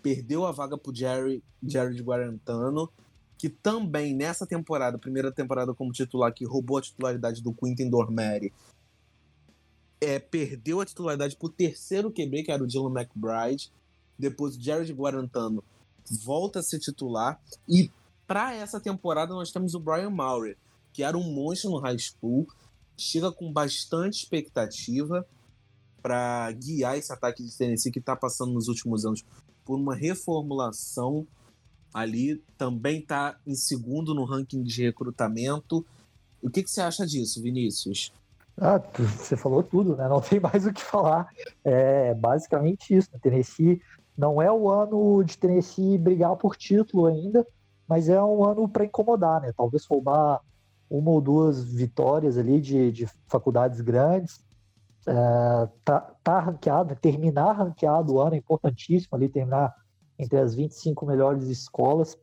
perdeu a vaga para o Jerry, Jerry Guarantano, que também nessa temporada, primeira temporada como titular, que roubou a titularidade do Quinton Dormeri, é, perdeu a titularidade para o terceiro QB, que era o Dylan McBride. Depois o Jared Guarantano volta a ser titular. E para essa temporada nós temos o Brian Maurer, que era um monstro no high school, chega com bastante expectativa para guiar esse ataque de Tennessee que está passando nos últimos anos por uma reformulação ali, também está em segundo no ranking de recrutamento. O que, que você acha disso, Vinícius? Ah, você falou tudo, né? Não tem mais o que falar. É basicamente isso. Né? Tennessee não é o ano de Tennessee brigar por título ainda, mas é um ano para incomodar, né? Talvez roubar uma ou duas vitórias ali de, de faculdades grandes. É, tá, tá ranqueado, terminar ranqueado o ano é importantíssimo ali, terminar entre as 25 melhores escolas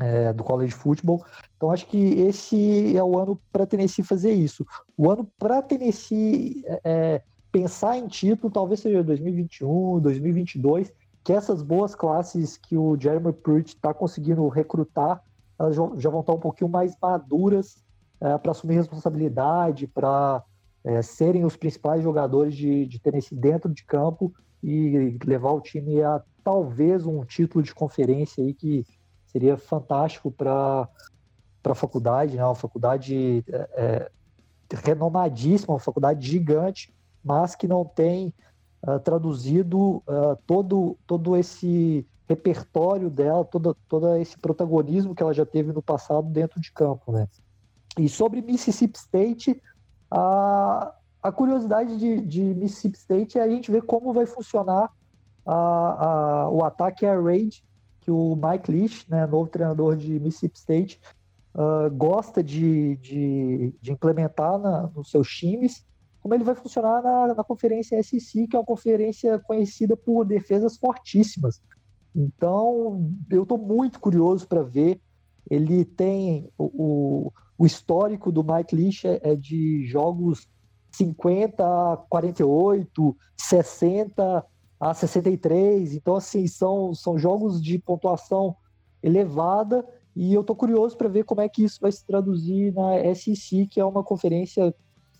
é, do college football. Então acho que esse é o ano para Tennessee fazer isso. O ano para Tennessee é, é, pensar em título talvez seja 2021, 2022, que essas boas classes que o Jeremy Pruitt está conseguindo recrutar, elas já vão estar um pouquinho mais maduras é, para assumir responsabilidade, para é, serem os principais jogadores de, de Tennessee dentro de campo e levar o time a talvez um título de conferência aí que seria fantástico para a faculdade, né? uma faculdade é, é, renomadíssima, uma faculdade gigante, mas que não tem uh, traduzido uh, todo, todo esse repertório dela, todo, todo esse protagonismo que ela já teve no passado dentro de campo. Né? E sobre Mississippi State, a, a curiosidade de, de Mississippi State é a gente ver como vai funcionar a, a, o ataque air raid que o Mike Leach, né, novo treinador de Mississippi State, uh, gosta de, de, de implementar na, nos seus times, como ele vai funcionar na, na conferência SEC, que é uma conferência conhecida por defesas fortíssimas. Então, eu estou muito curioso para ver. Ele tem o, o, histórico do Mike Leach é, é de jogos 50 48, 60 a 63. Então, assim, são, são jogos de pontuação elevada e eu tô curioso para ver como é que isso vai se traduzir na SEC, que é uma conferência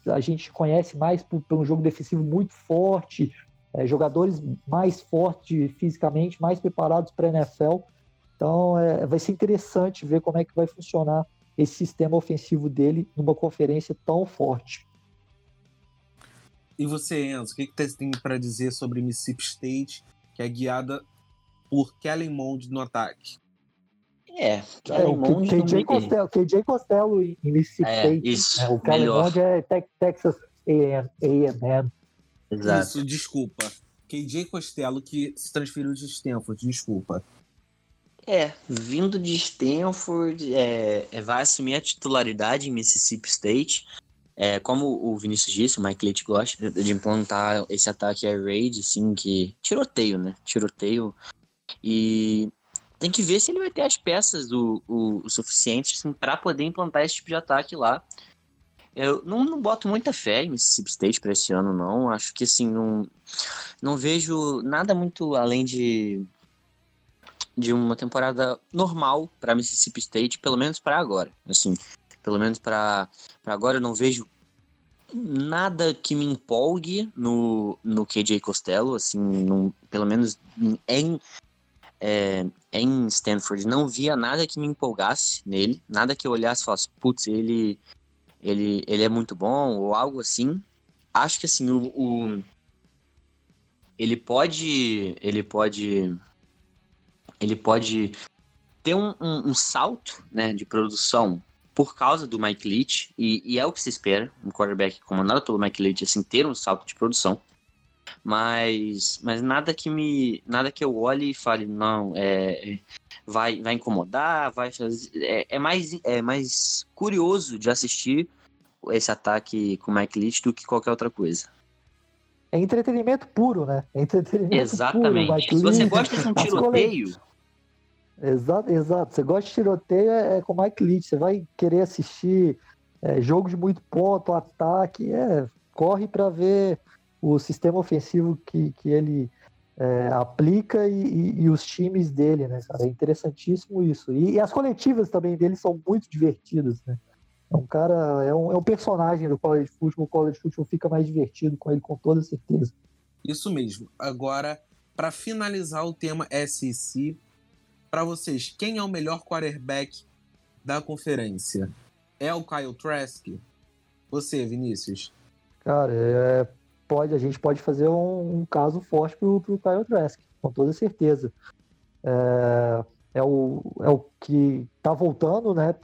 a gente conhece mais por, por um jogo defensivo muito forte, é, jogadores mais fortes fisicamente, mais preparados para a NFL. Então, é, vai ser interessante ver como é que vai funcionar esse sistema ofensivo dele numa conferência tão forte. E você, Enzo, o que, que você tem para dizer sobre Mississippi State, que é guiada por Kellen Mond no ataque? É, é, Mond KJ Costello, KJ Costello em Mississippi é, State. Isso, é, o Mond é Texas A&M. Exato. Isso, desculpa. KJ Costello que se transferiu de Stanford, desculpa. É, vindo de Stanford, é, é, vai assumir a titularidade em Mississippi State. É, como o Vinícius disse, o Mike Leite gosta de implantar esse ataque air raid, assim, que tiroteio, né? Tiroteio. E tem que ver se ele vai ter as peças o, o, o suficiente assim, para poder implantar esse tipo de ataque lá. Eu não, não boto muita fé em Mississippi State para esse ano, não. Acho que, assim, não, não vejo nada muito além de, de uma temporada normal para Mississippi State, pelo menos para agora. Assim, pelo menos para agora eu não vejo nada que me empolgue no, no KJ Costello, assim, pelo menos em, é, em Stanford, não via nada que me empolgasse nele, nada que eu olhasse e falasse, putz, ele, ele, ele é muito bom, ou algo assim. Acho que, assim, o, o ele pode, ele pode, ele pode ter um, um, um salto, né, de produção por causa do Mike Leach, e, e, é o que se espera, um quarterback comandado pelo Mike Leach, assim, ter um salto de produção. Mas, mas nada que me. Nada que eu olhe e fale, não, é, vai, vai incomodar, vai fazer. É, é, mais, é mais curioso de assistir esse ataque com o Mike Leach do que qualquer outra coisa. É entretenimento puro, né? É entretenimento Exatamente. Puro, Se você gosta de um tiroteio, Exato, exato. Você gosta de tiroteio, é, é com Mike Leach. Você vai querer assistir é, jogo de muito ponto, ataque, é, corre para ver o sistema ofensivo que, que ele é, aplica e, e, e, os times dele, né, cara? É interessantíssimo isso. E, e, as coletivas também dele são muito divertidas, né? É um cara, é um, é um personagem do college football. O college football fica mais divertido com ele, com toda certeza. Isso mesmo. Agora, para finalizar o tema SEC, Para vocês, quem é o melhor quarterback da conferência? É o Kyle Trask? Você, Vinícius? Cara, é, pode, a gente pode fazer um, um caso forte pro, pro Kyle Trask, com toda certeza. É, é, o, é o que tá voltando, né,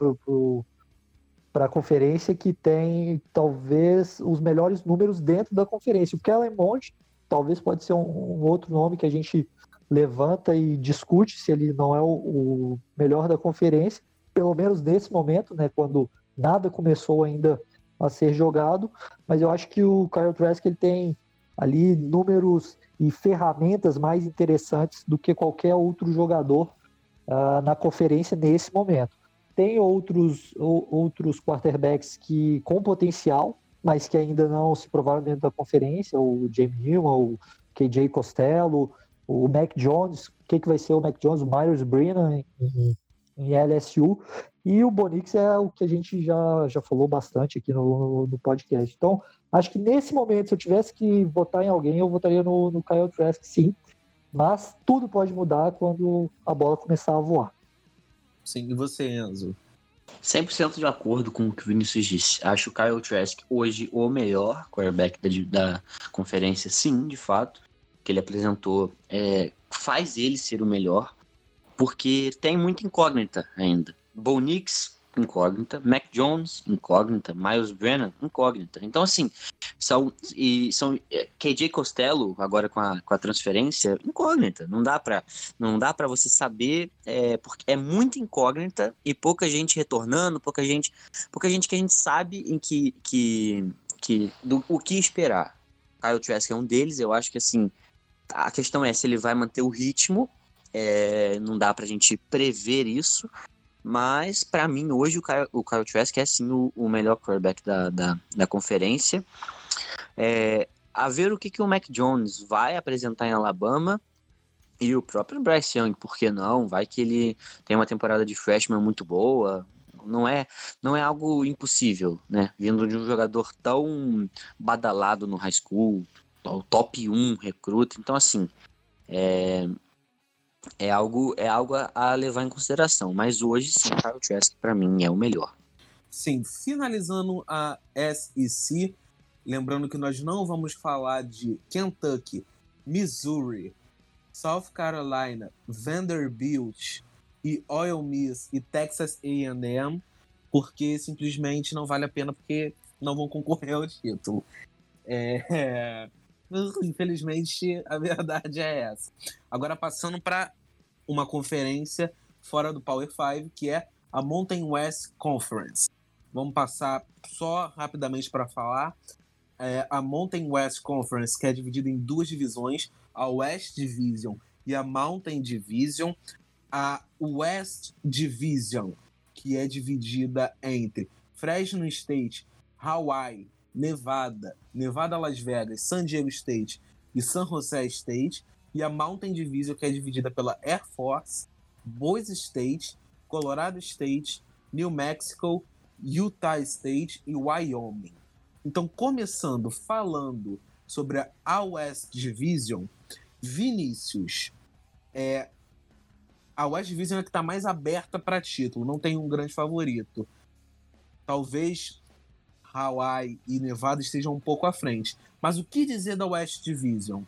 para a conferência que tem talvez os melhores números dentro da conferência. O Kellen Mond talvez pode ser um, um, outro nome que a gente levanta e discute se ele não é o, o, melhor da conferência, pelo menos nesse momento, né, quando nada começou ainda a ser jogado, mas eu acho que o Kyle Trask ele tem ali números e ferramentas mais interessantes do que qualquer outro jogador uh, na conferência nesse momento. Tem outros, outros quarterbacks que com potencial, mas que ainda não se provaram dentro da conferência, o Jamie Newman, o KJ Costello, o Mac Jones, o que, que vai ser o Mac Jones, o Myers Brennan em, em LSU, e o Bonix é o que a gente já, já falou bastante aqui no, no, podcast. Então, acho que nesse momento, se eu tivesse que votar em alguém, eu votaria no, no Kyle Trask, sim. Mas tudo pode mudar quando a bola começar a voar. Sim, e você, Enzo? 100% de acordo com o que o Vinícius disse. Acho o Kyle Trask hoje o melhor quarterback da, da conferência, sim, de fato. Que ele apresentou é, faz ele ser o melhor, porque tem muita incógnita ainda. Bo Nix, incógnita. Mac Jones, incógnita. Miles Brennan, incógnita. Então, assim, são, e, são é, KJ Costello, agora com a, com a transferência, incógnita. Não dá para não dá para você saber, é, porque é muito incógnita e pouca gente retornando, pouca gente, pouca gente que a gente sabe em que, que, que do, o que esperar. Kyle Trask é um deles, eu acho que assim, a questão é se ele vai manter o ritmo, é, não dá pra gente prever isso, mas, para mim, hoje o Kyle, o Kyle Trask é sim o, o melhor quarterback da, da, da conferência. É, a ver o que, que o Mac Jones vai apresentar em Alabama e o próprio Bryce Young, por que não? Vai que ele tem uma temporada de freshman muito boa. Não é, não é algo impossível, né? Vindo de um jogador tão badalado no high school, o top 1 recruta. Então, assim, é, é algo, é algo a, levar em consideração. Mas hoje, sim, Kyle Trask, para mim, é o melhor. Sim, finalizando a SEC, lembrando que nós não vamos falar de Kentucky, Missouri, South Carolina, Vanderbilt e Oil Miss e Texas A&M, porque simplesmente não vale a pena porque não vão concorrer ao título. É, Infelizmente, a verdade é essa. Agora, passando para uma conferência fora do Power 5, que é a Mountain West Conference. Vamos passar só rapidamente para falar. É, a Mountain West Conference, que é dividida em duas divisões, a West Division e a Mountain Division. A West Division, que é dividida entre Fresno State, Hawaii, Nevada, Nevada Las Vegas, San Diego State e San Jose State, e a Mountain Division, que é dividida pela Air Force, Boise State, Colorado State, New Mexico, Utah State e Wyoming. Então, começando falando sobre a West Division, Vinícius, é, a West Division é que está mais aberta para título, não tem um grande favorito. Talvez Hawaii e Nevada estejam um pouco à frente. Mas o que dizer da West Division?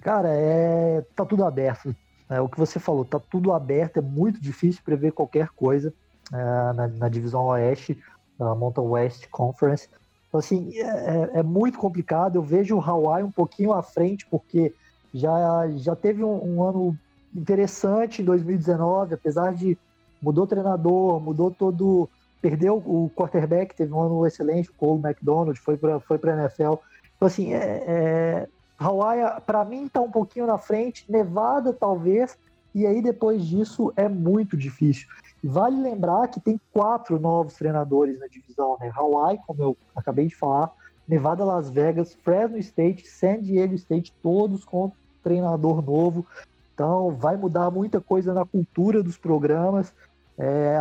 Cara, é tá tudo aberto. É o que você falou, tá tudo aberto, é muito difícil prever qualquer coisa é, na, na, divisão oeste, da Mountain West Conference. Então, assim, é, é, é, muito complicado. Eu vejo o Hawaii um pouquinho à frente, porque já, já teve um, um ano interessante em 2019, apesar de mudou treinador, mudou todo perdeu o quarterback, teve um ano excelente, o Cole McDonald, foi para foi a NFL. Então, assim, é, é Hawaii, para mim, está um pouquinho na frente, Nevada, talvez, e aí depois disso é muito difícil. Vale lembrar que tem quatro novos treinadores na divisão, né? Hawaii, como eu acabei de falar, Nevada, Las Vegas, Fresno State, San Diego State, todos com treinador novo. Então, vai mudar muita coisa na cultura dos programas. É,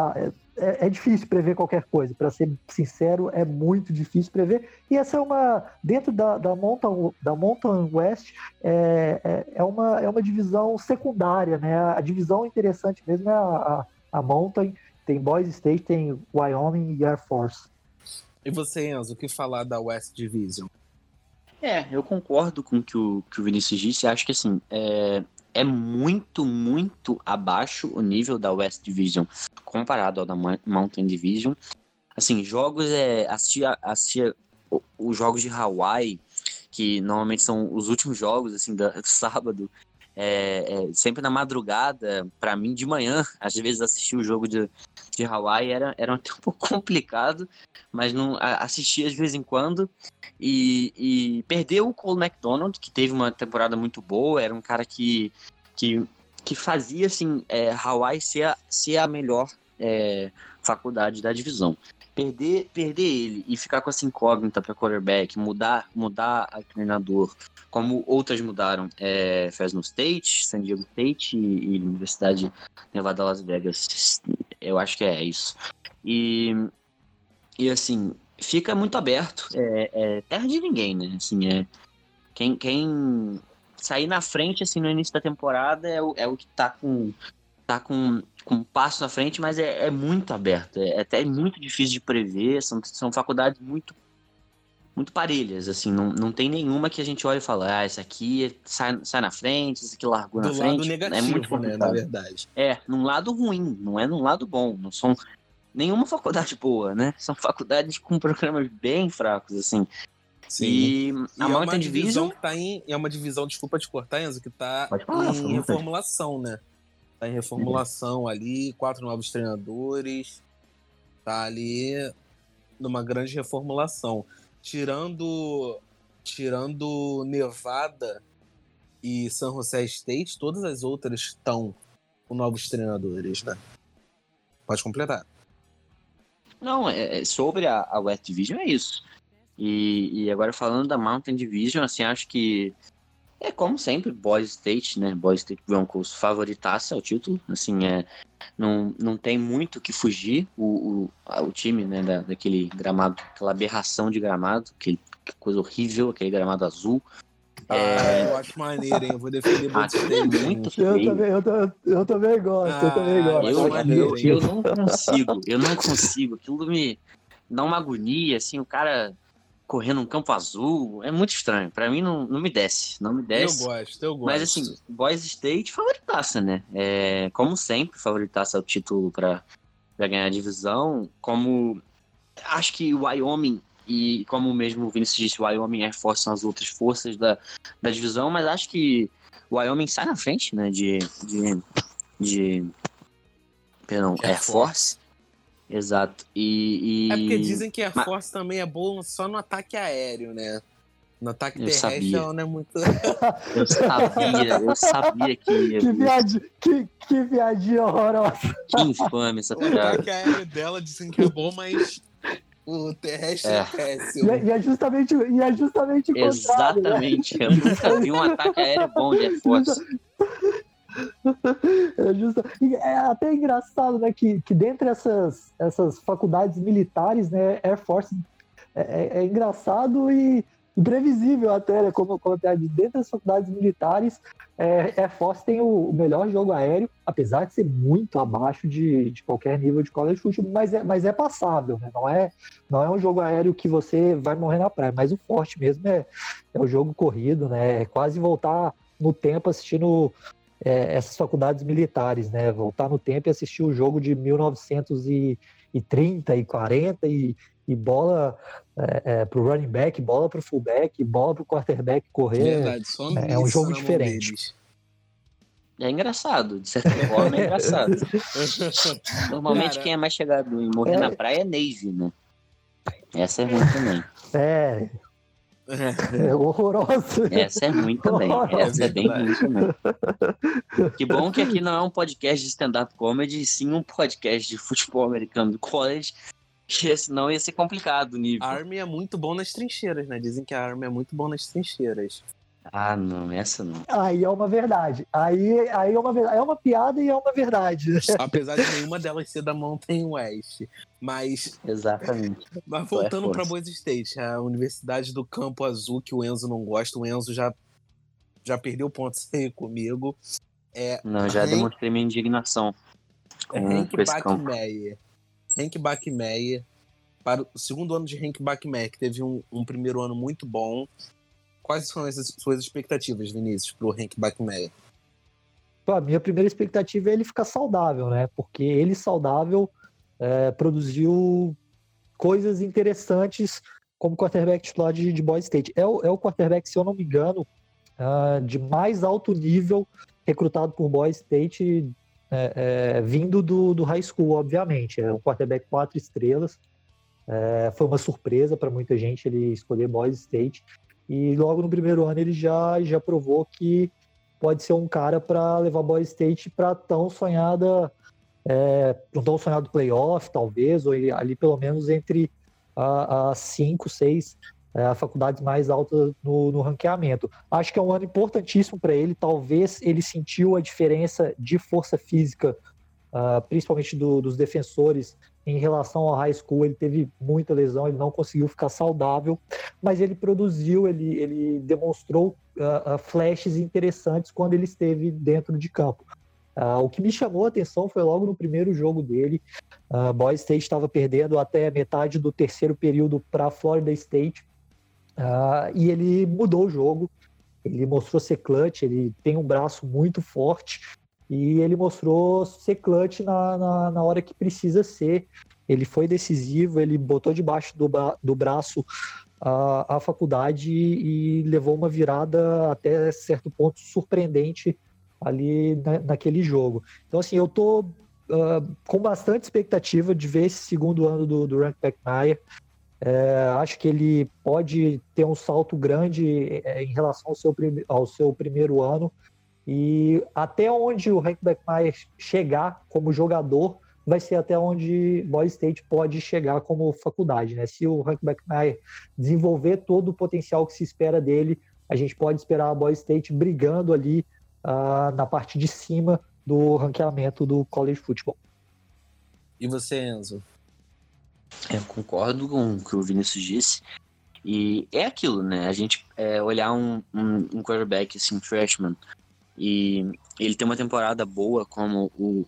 é, é difícil prever qualquer coisa. Para ser sincero, é muito difícil prever. E essa é uma dentro da, da Mountain da Mountain West é, é, é uma é uma divisão secundária, né? A divisão interessante mesmo é a, a, a Mountain. Tem Boise State, tem Wyoming e Air Force. E você, Enzo, o que falar da West Division? É, eu concordo com o que o, que o Vinícius disse. Acho que assim, é, é muito, muito abaixo o nível da West Division comparado ao da Mountain Division. Assim, jogos é. Assistir, os jogos de Hawaii, que normalmente são os últimos jogos assim, do sábado, é, é, sempre na madrugada, para mim, de manhã, às vezes assistir o jogo de, de Hawaii era, era um pouco complicado, mas não assistia de vez em quando. E, e perdeu o Cole McDonald, que teve uma temporada muito boa, era um cara que, que, que fazia assim, é, Hawaii ser a, ser a melhor é, faculdade da divisão. Perder, perder ele e ficar com essa incógnita para quarterback, mudar, mudar a treinador, como outras mudaram, é, Fresno State, San Diego State e, e Universidade Nevada Las Vegas. Eu acho que é isso. E, e assim, fica muito aberto. É, é terra de ninguém, né? Assim, é, quem, quem sair na frente assim no início da temporada é o, é o que tá com tá com, com um passo na frente, mas é, é muito aberto. É, é até muito difícil de prever. São, são faculdades muito muito parelhas, assim, não, não tem nenhuma que a gente olha e fala, ah, essa aqui sai, sai na frente, essa aqui largou Do na frente. lado negativo, é muito né, na verdade. É, num lado ruim, não é num lado bom. Não são nenhuma faculdade boa, né? São faculdades com programas bem fracos, assim. Sim. E a E é Mountain uma divisão Division. que tá em. É uma divisão, desculpa te cortar, Enzo, que tá falar, em reformulação, né? Tá em reformulação ali, quatro novos treinadores. Tá ali numa grande reformulação. Tirando. Tirando Nevada e San José State, todas as outras estão com novos treinadores, né? Pode completar. Não, é, é sobre a, a West Division é isso. E, e agora falando da Mountain Division, assim, acho que é como sempre, Boise State, né? Boise State Broncos favoritaça ao título. Assim, é, não, não tem muito o que fugir o, o, a- o time, né? Da, daquele gramado, aquela aberração de gramado, aquele, que coisa horrível, aquele gramado azul. Ah, eu acho maneiro, hein? Eu vou defender Ah, é State. muito Eu também, eu, ta- eu também gosto, eu também Ah, gosto. eu maneiro, eu, eu não consigo, eu não consigo. Aquilo me dá uma agonia, assim, o cara correndo um campo azul. É muito estranho. Pra mim não, não me desce. Não me Eu desce. gosto, eu gosto. Mas assim, Boys State favoritaça, né? É, como sempre, favoritaça o título pra ganhar a divisão. Como acho que o Wyoming e como mesmo o Vinícius disse, o Wyoming Air Force são as outras forças da, da divisão, mas acho que o Wyoming sai na frente, né? De. de, de perdão, Air Air Force. Exato. E, e- É porque dizem que a Mas- Force também é boa só no ataque aéreo, né? No ataque Eu terrestre sabia. ela não é muito. eu sabia, eu sabia que ia. Que viadinho, que, que viadinho horrorosa. Que infame essa o piada. ataque aéreo dela dizem que é bom, mas o terrestre é, É. péssimo. E, é- e é justamente, e é justamente o contrário, né? Exatamente. Eu nunca vi um ataque aéreo bom de Air Force. É, justa- é até engraçado, né, que, que dentre essas, essas faculdades militares, né, Air Force é, é- é engraçado e imprevisível até, né, como, como até disse, dentre as faculdades militares, é, Air Force tem o, o melhor jogo aéreo, apesar de ser muito abaixo de, de qualquer nível de college football, mas é, mas é passável, né, não é, não é um jogo aéreo que você vai morrer na praia, mas o forte mesmo é, é o jogo corrido, né, é quase voltar no tempo assistindo é, essas faculdades militares, né? Voltar no tempo e assistir o jogo de 1930 e 40 e, e bola é, é, pro running back, bola pro fullback, bola pro quarterback correr. Verdade, só é um isso jogo diferente. É engraçado, de certa forma é engraçado. Normalmente Cara, quem é mais chegado em morrer É. na praia é Navy, né? Essa é ruim também. É, é horroroso. Essa é ruim também. Essa é bem ruim também. Que bom que aqui não é um podcast de stand-up comedy, e sim um podcast de futebol americano do college. Que senão ia ser complicado o nível. A Army é muito bom nas trincheiras, né? Dizem que a Army é muito bom nas trincheiras. Ah, não, essa não. Aí é uma verdade. Aí, aí é uma verdade. É uma piada e é uma verdade. Apesar de nenhuma delas ser da Mountain West. Mas, Exatamente. mas voltando para Boise State, a Universidade do Campo Azul, que o Enzo não gosta, o Enzo já, já perdeu pontos aí comigo. É Não, já Hank- demonstrei minha indignação com, Hank. Bachmeier. Hank Bachmeier. Para o segundo ano de Hank Bachmeier, que teve um, um primeiro ano muito bom. Quais são as suas expectativas, Vinícius, para o Hank Bachmeier? Pô, A minha primeira expectativa é ele ficar saudável, né? Porque ele saudável é, produziu coisas interessantes como quarterback titular de, de Boise State. É o, é o quarterback, se eu não me engano, ah, de mais alto nível recrutado por Boise State, é, é, vindo do, do high school, obviamente. É um quarterback quatro estrelas. É, foi uma surpresa para muita gente ele escolher Boise State. E logo no primeiro ano ele já, já provou que pode ser um cara para levar Boise State para tão sonhada, é, tão sonhado playoff, talvez, ou ali pelo menos entre a- as cinco, seis é, faculdades mais altas no, no ranqueamento. Acho que é um ano importantíssimo para ele. Talvez ele sentiu a diferença de força física, ah, principalmente do- dos defensores, em relação ao high school. Ele teve muita lesão, ele não conseguiu ficar saudável, mas ele produziu, ele, ele demonstrou ah, flashes interessantes quando ele esteve dentro de campo. Ah, o que me chamou a atenção foi logo no primeiro jogo dele. Uh, Boise State estava perdendo até metade do terceiro período para Florida State ah, e ele mudou o jogo. Ele mostrou ser clutch, ele tem um braço muito forte e ele mostrou ser clutch na, na, na hora que precisa ser. Ele foi decisivo, ele botou debaixo do, do braço a, a faculdade e, levou uma virada até certo ponto surpreendente ali na- naquele jogo. Então, assim, eu tô ah, com bastante expectativa de ver esse segundo ano do, do Rank McNair. É, acho que ele pode ter um salto grande é, em relação ao seu, ao seu primeiro ano. E até onde o Hank Beckmeyer chegar como jogador vai ser até onde Boise State pode chegar como faculdade. Né? Se o Hank Beckmeyer desenvolver todo o potencial que se espera dele, a gente pode esperar a Boise State brigando ali ah, na parte de cima do ranqueamento do college football. E você, Enzo? Eu concordo com o que o Vinícius disse. E é aquilo, né? A gente é, olhar um, um, um quarterback assim, freshman, e ele ter uma temporada boa como o,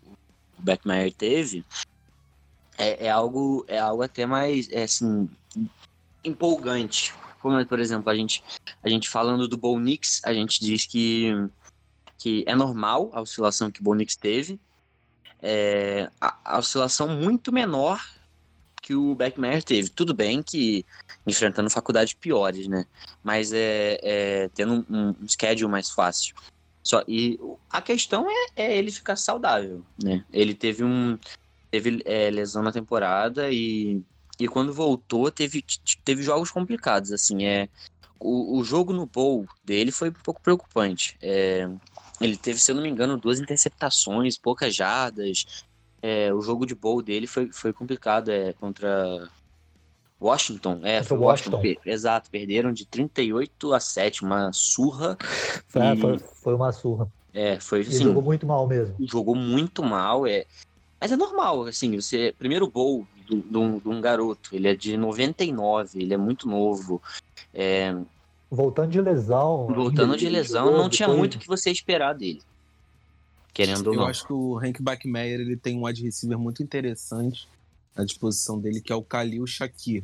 Beckmeyer teve, é, é algo é algo até mais é, assim empolgante. Como, por exemplo, a gente a gente falando do Bo a gente diz que que é normal a oscilação que o Bo teve, é, a, a oscilação muito menor que o Beckmeyer teve. Tudo bem que enfrentando faculdades piores, né? Mas é, é tendo um, um schedule mais fácil. Só, e a questão é, é ele ficar saudável, né? Ele teve um teve é, lesão na temporada e, e quando voltou teve, teve jogos complicados, assim, é o, o jogo no bowl dele foi um pouco preocupante. É, ele teve, se eu não me engano, duas interceptações, poucas jardas. É, o jogo de bowl dele foi, foi complicado, é contra Washington, é, foi Washington. Washington. exato, perderam de 38 a 7, uma surra. Foi, E- foi, foi uma surra. É, foi assim, jogou muito mal mesmo. jogou muito mal, é. Mas é normal, assim, você. Primeiro gol de um garoto, ele é de 99, ele é muito novo. É, Voltando de lesão. voltando de lesão, jogou não tinha depois- muito o que você esperar dele. Querendo ou Eu não. acho que o Hank Bachmeier ele tem um wide receiver muito interessante à disposição dele, que é o Khalil Shakir.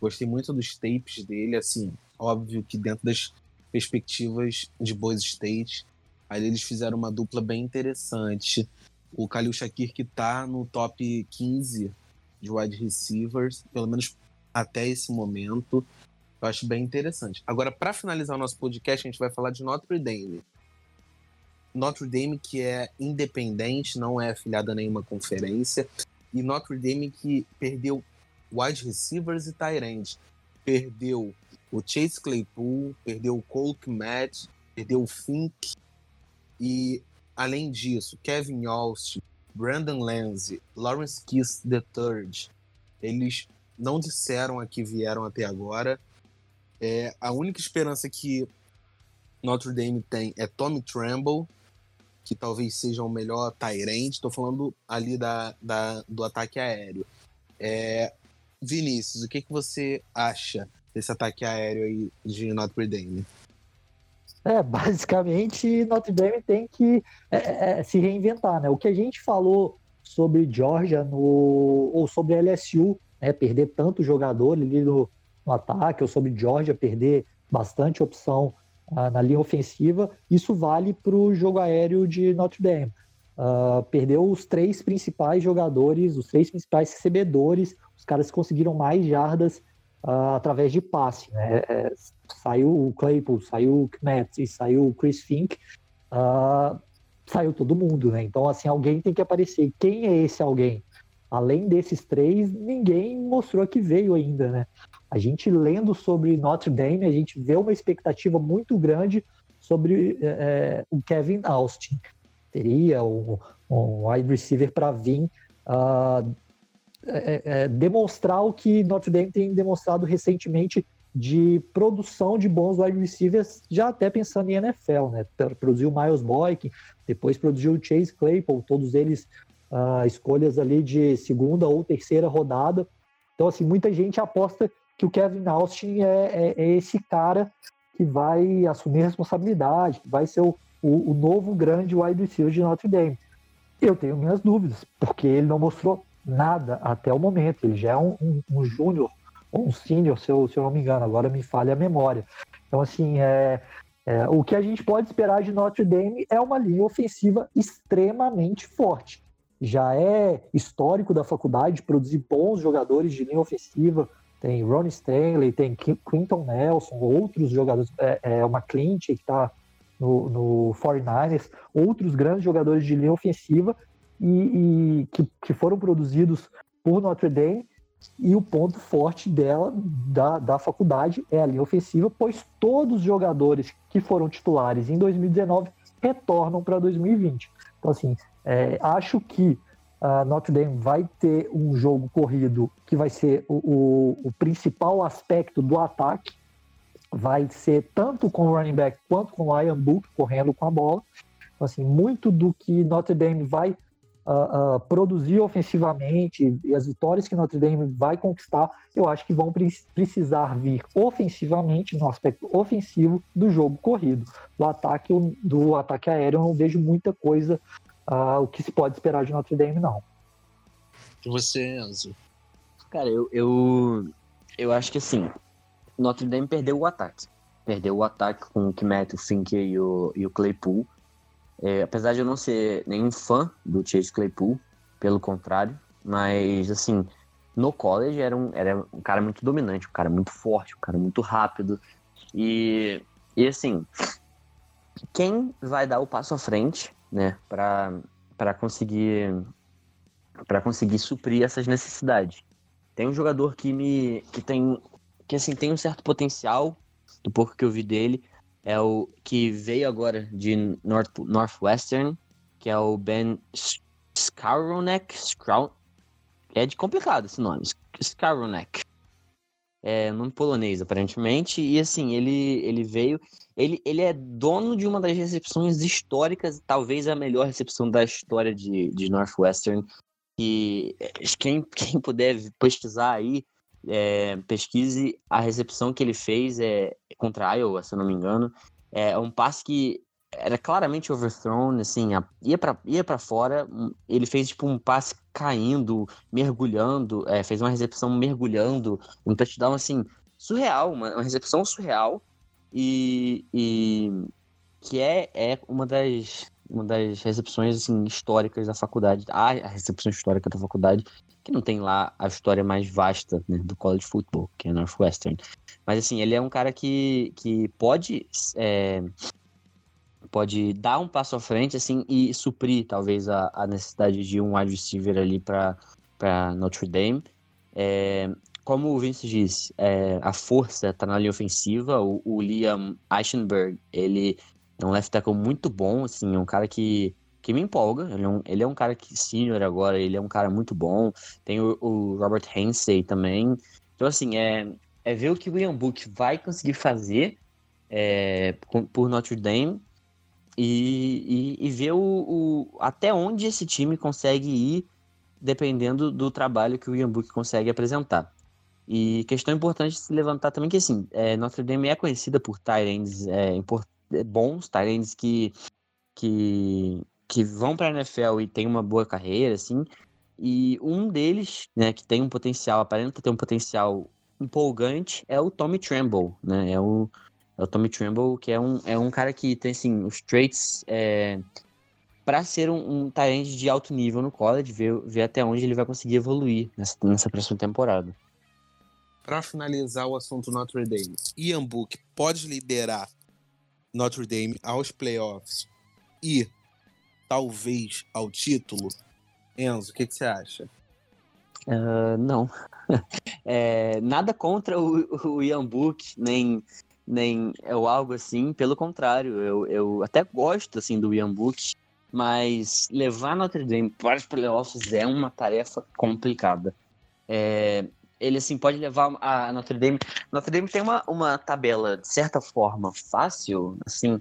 Gostei muito dos tapes dele, assim, óbvio que dentro das perspectivas de Boise State, aí eles fizeram uma dupla bem interessante. O Khalil Shakir que tá no top 15 de wide receivers, pelo menos até esse momento, eu acho bem interessante. Agora, para finalizar o nosso podcast, a gente vai falar de Notre Dame. Notre Dame que é independente, não é afiliada a nenhuma conferência, e Notre Dame que perdeu wide receivers e tight ends. Perdeu o Chase Claypool, perdeu o Cole Kmet, perdeu o Fink, e além disso, Kevin Austin, Brandon Lanzi, Lawrence Kiss III, eles não disseram a que vieram até agora. É, a única esperança que Notre Dame tem é Tommy Tremble, que talvez seja o melhor Tyrant. Estou falando ali da, da, do ataque aéreo. É, Vinícius, o que, que você acha desse ataque aéreo aí de Notre Dame? É, basicamente, Notre Dame tem que é, é, se reinventar, né? O que a gente falou sobre Georgia no, ou sobre LSU, né? Perder tanto jogador ali no, no ataque, ou sobre Georgia perder bastante opção uh, na linha ofensiva, isso vale para o jogo aéreo de Notre Dame. Uh, perdeu os três principais jogadores, os três principais recebedores, os caras conseguiram mais jardas uh, através de passe. Né? É, saiu o Claypool, saiu o Kmet saiu o Chris Fink, uh, saiu todo mundo, né? Então, assim, alguém tem que aparecer. Quem é esse alguém? Além desses três, ninguém mostrou que veio ainda, né? A gente lendo sobre Notre Dame, a gente vê uma expectativa muito grande sobre é, o Kevin Austin. Teria um, um wide receiver para vir uh, é, é, demonstrar o que Notre Dame tem demonstrado recentemente de produção de bons wide receivers, já até pensando em NFL, né? Produziu Miles Boykin, depois produziu Chase Claypool, todos eles uh, escolhas ali de segunda ou terceira rodada. Então, assim, muita gente aposta que o Kevin Austin é, é, é esse cara que vai assumir responsabilidade, que vai ser o, o, o novo grande wide receiver de Notre Dame. Eu tenho minhas dúvidas, porque ele não mostrou nada até o momento. Ele já é um, um, um júnior um sênior, se eu, se eu não me engano, agora me falha a memória. Então, assim, é, é, o que a gente pode esperar de Notre Dame é uma linha ofensiva extremamente forte. Já é histórico da faculdade produzir bons jogadores de linha ofensiva. Tem Ronnie Stanley, tem Quinton Nelson, outros jogadores, é, é uma Clint que está no, no 49ers, outros grandes jogadores de linha ofensiva e, e que, que, foram produzidos por Notre Dame. E o ponto forte dela, da, da faculdade, é a linha ofensiva, pois todos os jogadores que foram titulares em 2019 retornam para 2020. Então, assim, é, acho que a Notre Dame vai ter um jogo corrido que vai ser o, o, o, principal aspecto do ataque. Vai ser tanto com o running back quanto com o Ian Book correndo com a bola. Então, assim, muito do que Notre Dame vai uh, uh, produzir ofensivamente e as vitórias que Notre Dame vai conquistar, eu acho que vão pre precisar vir ofensivamente, no aspecto ofensivo do jogo corrido. Do ataque, do ataque aéreo, eu não vejo muita coisa uh, o que se pode esperar de Notre Dame, não. E você, Enzo? Cara, eu, eu, eu acho que assim, Notre Dame perdeu o ataque. Perdeu o ataque com o Kmet, o Fink e o, e o Claypool. É, apesar de eu não ser nenhum fã do Chase Claypool, pelo contrário, mas assim, no college era um, era um cara muito dominante, um cara muito forte, um cara muito rápido. E, e assim, quem vai dar o passo à frente, né, para conseguir para conseguir suprir essas necessidades? Tem um jogador que me que tem que assim tem um certo potencial do pouco que eu vi dele, é o que veio agora de North, Northwestern, que é o Ben Skowronek. É de complicado esse nome, Skowronek. É polonês, aparentemente. E assim, ele, ele veio. Ele, ele é dono de uma das recepções históricas, talvez a melhor recepção da história de, de Northwestern. E quem, quem puder pesquisar aí, é, pesquise a recepção que ele fez é, contra a Iowa, se eu não me engano. É um passe que era claramente overthrown, assim, ia para ia pra fora. Ele fez tipo um passe caindo, mergulhando, é, fez uma recepção mergulhando, um touchdown assim, surreal, uma, uma recepção surreal. E, e que é, é uma das uma das recepções assim, históricas da faculdade, a recepção histórica da faculdade, que não tem lá a história mais vasta né, do college football, que é Northwestern. Mas assim, ele é um cara que, que pode é, pode dar um passo à frente assim e suprir talvez a, a necessidade de um wide receiver ali para Notre Dame. É, como o Vince disse, é, a força está na linha ofensiva. O, o Liam Eichenberg, ele é um left tackle muito bom, assim, é um cara que que me empolga. Ele é um, ele é um cara que senior agora, ele é um cara muito bom. Tem o, o Robert Hensey também. Então, assim, é, é ver o que o Ian Book vai conseguir fazer é, por Notre Dame e, e, e ver o, o, até onde esse time consegue ir dependendo do trabalho que o Ian Book consegue apresentar. E questão importante de se levantar também que assim, é, Notre Dame é conhecida por Tyrants é, é, bons, Tyrants que, que, que vão para a NFL e tem uma boa carreira, assim. E um deles, né, que tem um potencial, aparenta ter um potencial empolgante, é o Tommy Tremble, né? É o, é o Tommy Tremble, que é um, é um cara que tem, assim, os traits é, para ser um, um talento de alto nível no college, ver, ver até onde ele vai conseguir evoluir nessa, nessa próxima temporada. Para finalizar o assunto Notre Dame, Ian Book pode liderar Notre Dame aos playoffs e talvez ao título? Enzo, o que, que você acha? Uh, não. é, nada contra o, o Ian Book, nem nem é algo assim, pelo contrário, eu, eu até gosto assim do Ian Book, mas levar Notre Dame para os playoffs é uma tarefa complicada. É, ele assim pode levar a Notre Dame. Notre Dame tem uma, uma tabela de certa forma fácil, assim,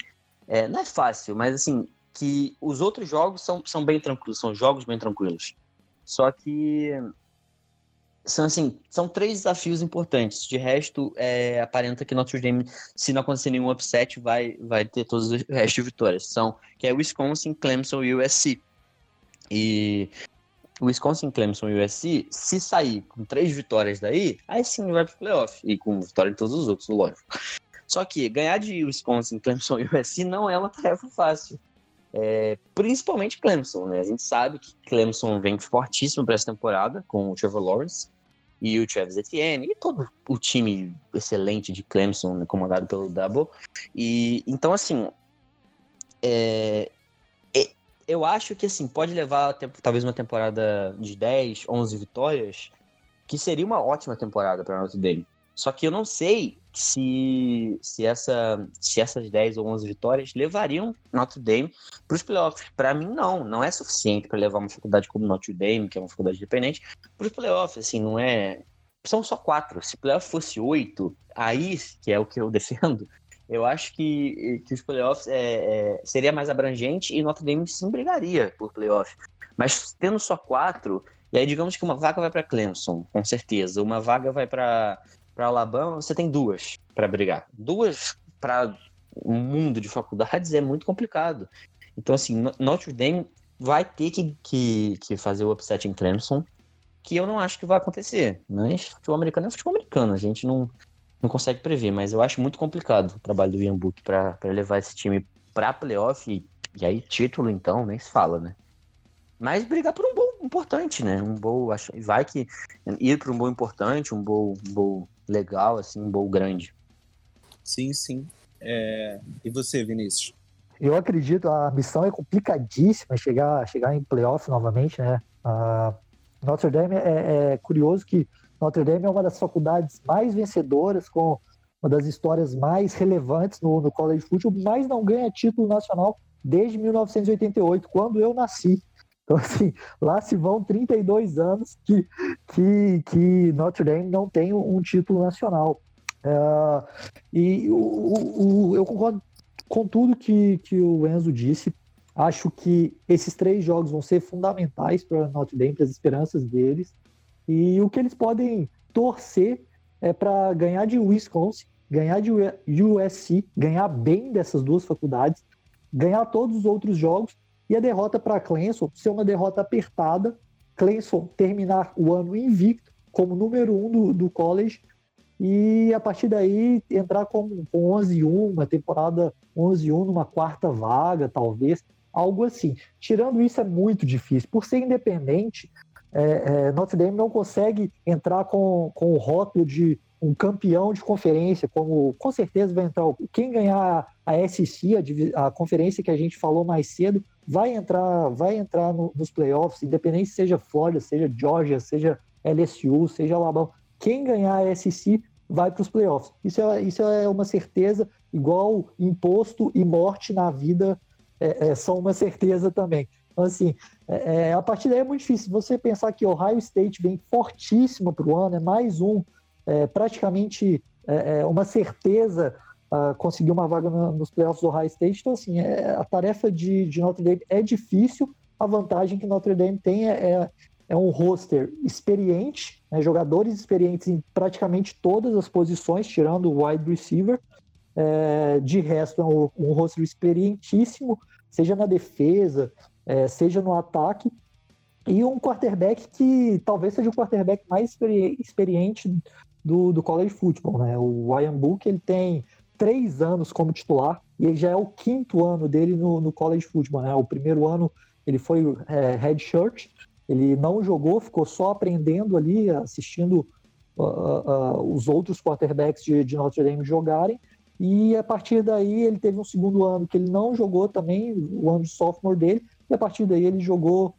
é, não é fácil, mas assim que os outros jogos são, são bem tranquilos, são jogos bem tranquilos. Só que são assim, são três desafios importantes. De resto, é, aparenta que Notre Dame, se não acontecer nenhum upset, vai, vai ter todos os restos de vitórias. São que é Wisconsin, Clemson e USC. E Wisconsin, Clemson e USC, se sair com três vitórias daí, aí sim vai pro playoff. E com vitória em todos os outros, lógico. Só que ganhar de Wisconsin, Clemson e USC não é uma tarefa fácil. É, principalmente Clemson, né? A gente sabe que Clemson vem fortíssimo para essa temporada com o Trevor Lawrence e o Travis Etienne e todo o time excelente de Clemson, né, comandado pelo Double. E então assim, é, é, eu acho que assim pode levar talvez uma temporada de 10, 11 vitórias, que seria uma ótima temporada para Notre Dame. Só que eu não sei se, se, essa, se essas 10 ou 11 vitórias levariam Notre Dame para os playoffs. Para mim, não. Não é suficiente para levar uma faculdade como Notre Dame, que é uma faculdade independente, para os playoffs. Assim, não é. São só quatro. Se playoff fosse oito, aí, que é o que eu defendo, eu acho que, que os playoffs é, é, seria mais abrangente e Notre Dame sim brigaria por playoff. Mas tendo só quatro, e aí digamos que uma vaga vai para Clemson, com certeza, uma vaga vai para para Alabama, você tem duas para brigar. Duas para um mundo de faculdades é muito complicado. Então, assim, Notre Dame vai ter que, que, que fazer o upset em Clemson, que eu não acho que vai acontecer. Mas futebol americano é futebol americano, a gente não, não consegue prever, mas eu acho muito complicado o trabalho do Ian Book para levar esse time para playoff e, e aí título, então, nem se fala, né? Mas brigar por um bom importante, né? Um bowl, acho, vai que ir para um bowl importante, um bowl, um bowl legal, assim, um bowl grande. Sim, sim. É... E você, Vinícius? Eu acredito, a missão é complicadíssima chegar, chegar em playoff novamente, né? Uh, Notre Dame é, é, curioso que Notre Dame é uma das faculdades mais vencedoras, com uma das histórias mais relevantes no, no college football, mas não ganha título nacional desde 1988, quando eu nasci. Então, assim, lá se vão 32 anos que, que, que Notre Dame não tem um título nacional. Uh, e o, o, eu concordo com tudo que, que o Enzo disse. Acho que esses três jogos vão ser fundamentais para Notre Dame, para as esperanças deles. E o que eles podem torcer é para ganhar de Wisconsin, ganhar de USC, ganhar bem dessas duas faculdades, ganhar todos os outros jogos e a derrota para Clemson ser uma derrota apertada, Clemson terminar o ano invicto como número um do, do college e a partir daí entrar com, com 11 1, uma temporada 11 1 numa quarta vaga, talvez, algo assim. Tirando isso é muito difícil. Por ser independente, é, é, Notre Dame não consegue entrar com, com o rótulo de um campeão de conferência, como com certeza vai entrar quem ganhar a SEC, a, a conferência que a gente falou mais cedo, vai entrar, vai entrar no, nos playoffs, independente seja Flórida, seja Georgia, seja LSU, seja Alabama. Quem ganhar a SEC vai para os playoffs. Isso é, isso é uma certeza, igual imposto e morte na vida é, é, são uma certeza também. Então, assim, é, é a partir daí é muito difícil. Você pensar que Ohio State vem fortíssimo para o ano, é mais um, é, praticamente é, uma certeza uh, conseguir uma vaga na, nos playoffs do High State. Então, assim, é, a tarefa de, de, Notre Dame é difícil. A vantagem que Notre Dame tem é, é, é um roster experiente, né, jogadores experientes em praticamente todas as posições, tirando o wide receiver. É, de resto, é um, um roster experientíssimo, seja na defesa, é, seja no ataque. E um quarterback que talvez seja o quarterback mais experi experiente do, do college football, né? O Ryan Book, ele tem três anos como titular e ele já é o quinto ano dele no, no college football, né? O primeiro ano ele foi é, head shirt, ele não jogou, ficou só aprendendo ali, assistindo uh, uh, os outros quarterbacks de, de Notre Dame jogarem. E a partir daí ele teve um segundo ano que ele não jogou também, o ano de sophomore dele, e a partir daí ele jogou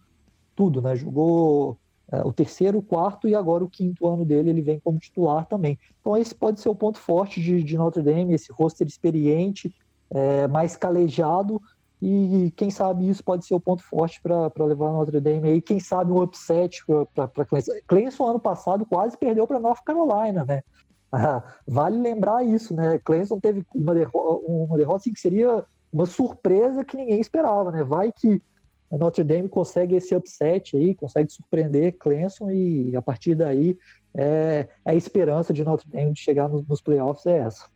tudo, né? Jogou o terceiro, o quarto e agora o quinto ano dele ele vem como titular também. Então esse pode ser o ponto forte de, de Notre Dame, esse roster experiente, é, mais calejado e quem sabe isso pode ser o ponto forte para levar Notre Dame aí, quem sabe um upset para Clemson. Clemson ano passado quase perdeu para North Carolina, né? Ah, vale lembrar isso, né? Clemson teve uma, derro uma derrota assim, que seria uma surpresa que ninguém esperava, né? Vai que a Notre Dame consegue esse upset aí, consegue surpreender Clemson e a partir daí é, a esperança de Notre Dame de chegar nos, nos playoffs é essa.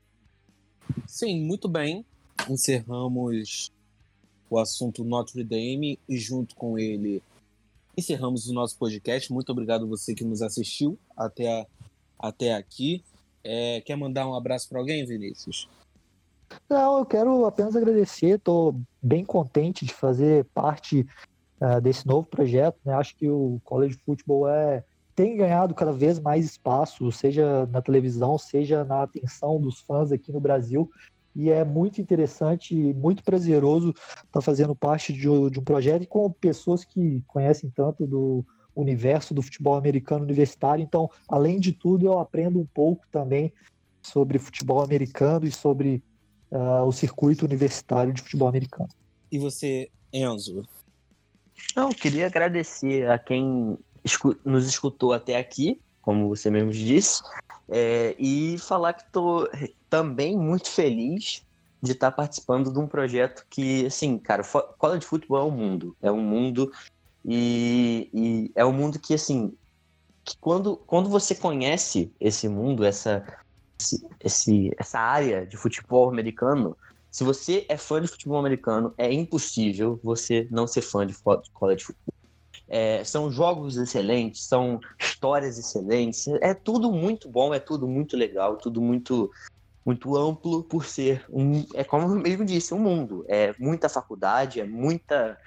Sim, muito bem. Encerramos o assunto Notre Dame e junto com ele encerramos o nosso podcast. Muito obrigado você que nos assistiu até, a, até aqui. É, quer mandar um abraço para alguém, Vinícius? Não, eu quero apenas agradecer, estou bem contente de fazer parte uh, desse novo projeto. Né? Acho que o College Football é, tem ganhado cada vez mais espaço, seja na televisão, seja na atenção dos fãs aqui no Brasil. E é muito interessante e muito prazeroso estar tá fazendo parte de, de um projeto com pessoas que conhecem tanto do universo do futebol americano universitário. Então, além de tudo, eu aprendo um pouco também sobre futebol americano e sobre uh, o circuito universitário de futebol americano. E você, Enzo? Não, queria agradecer a quem escu nos escutou até aqui, como você mesmo disse, é, e falar que estou também muito feliz de estar participando de um projeto que, assim, cara, cola de futebol é um mundo, é um mundo e, e é um mundo que, assim, que quando, quando você conhece esse mundo, essa, esse, esse, essa área de futebol americano, se você é fã de futebol americano, é impossível você não ser fã de college football. É, são jogos excelentes, são histórias excelentes, é tudo muito bom, é tudo muito legal, tudo muito muito amplo por ser um, é como eu mesmo disse, um mundo. É muita faculdade, é muita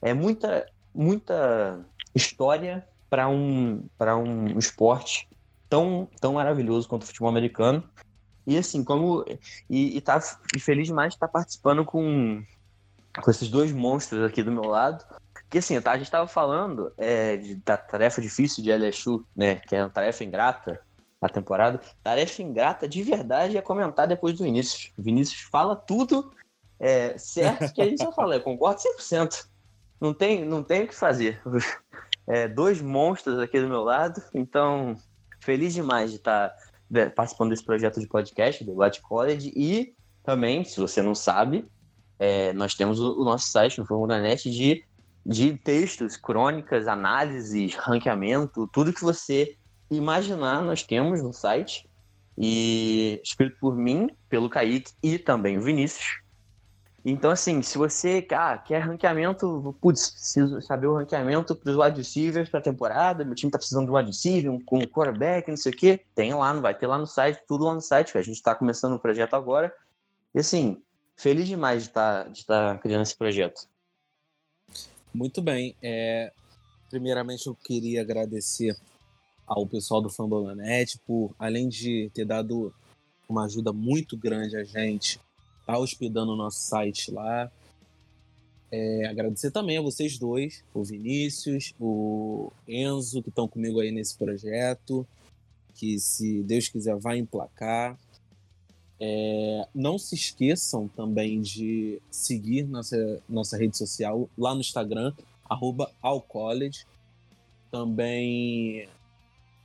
é muita muita história para um para um esporte tão, tão maravilhoso quanto o futebol americano. E assim, como. E, e, tá, e feliz demais de estar participando com, com esses dois monstros aqui do meu lado. Que assim, tá, a gente estava falando é, de, da tarefa difícil de LSU, né? Que é uma tarefa ingrata a temporada. Tarefa ingrata de verdade é comentar depois do Vinícius. O Vinícius fala tudo é, certo que a gente já fala, eu concordo 100%. Não tem, não tem o que fazer. É, dois monstros aqui do meu lado, então feliz demais de estar né, participando desse projeto de podcast do Latte College e também, se você não sabe, é, nós temos o, o, nosso site no Formulanet de, de textos, crônicas, análises, ranqueamento, tudo que você imaginar nós temos no site e escrito por mim, pelo Kaique e também o Vinícius. Então, assim, se você ah, quer ranqueamento, putz, preciso saber o ranqueamento para os wide receivers para a temporada, meu time está precisando de wide receiver, um, um quarterback, não sei o quê, tem lá, vai ter lá no site, tudo lá no site, a gente está começando o projeto agora. E assim, feliz demais de estar tá, de tá criando esse projeto. Muito bem. É, primeiramente, eu queria agradecer ao pessoal do Fambonanet por, além de ter dado uma ajuda muito grande a gente tá hospedando o nosso site lá. É, agradecer também a vocês dois, o Vinícius, o Enzo, que estão comigo aí nesse projeto, que se Deus quiser vai emplacar. É, não se esqueçam também de seguir nossa, nossa rede social lá no Instagram, arroba Alcollege. Também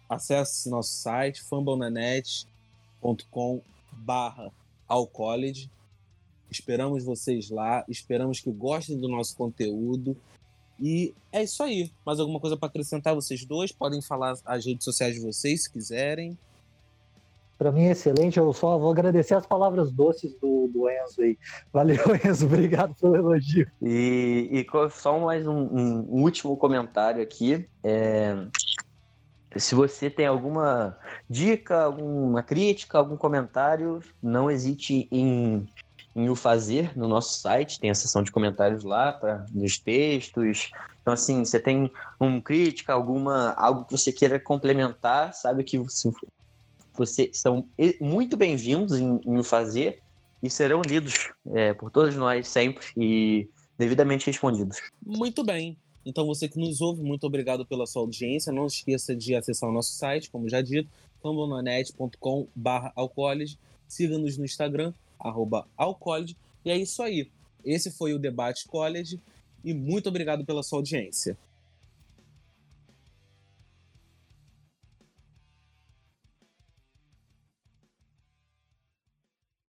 acesse nosso site, fambonanet.com barra ao college. Esperamos vocês lá, esperamos que gostem do nosso conteúdo. E é isso aí. Mais alguma coisa para acrescentar vocês dois? Podem falar as redes sociais de vocês se quiserem. Para mim é excelente. Eu só vou agradecer as palavras doces do, do Enzo aí. Valeu, Enzo. Obrigado pelo elogio. E, e só mais um, um, último comentário aqui. É, se você tem alguma dica, alguma crítica, algum comentário, não hesite em, em o fazer no nosso site. Tem a seção de comentários lá para nos textos. Então, assim, você tem uma crítica, alguma algo que você queira complementar, sabe que você, você são muito bem-vindos em, em o fazer e serão lidos é, por todos nós sempre e devidamente respondidos. Muito bem. Então, você que nos ouve, muito obrigado pela sua audiência. Não esqueça de acessar o nosso site, como já dito, fambonanet.com.br alcoolide. Siga-nos no Instagram, arroba alcoolide. E é isso aí. Esse foi o Debate College e muito obrigado pela sua audiência.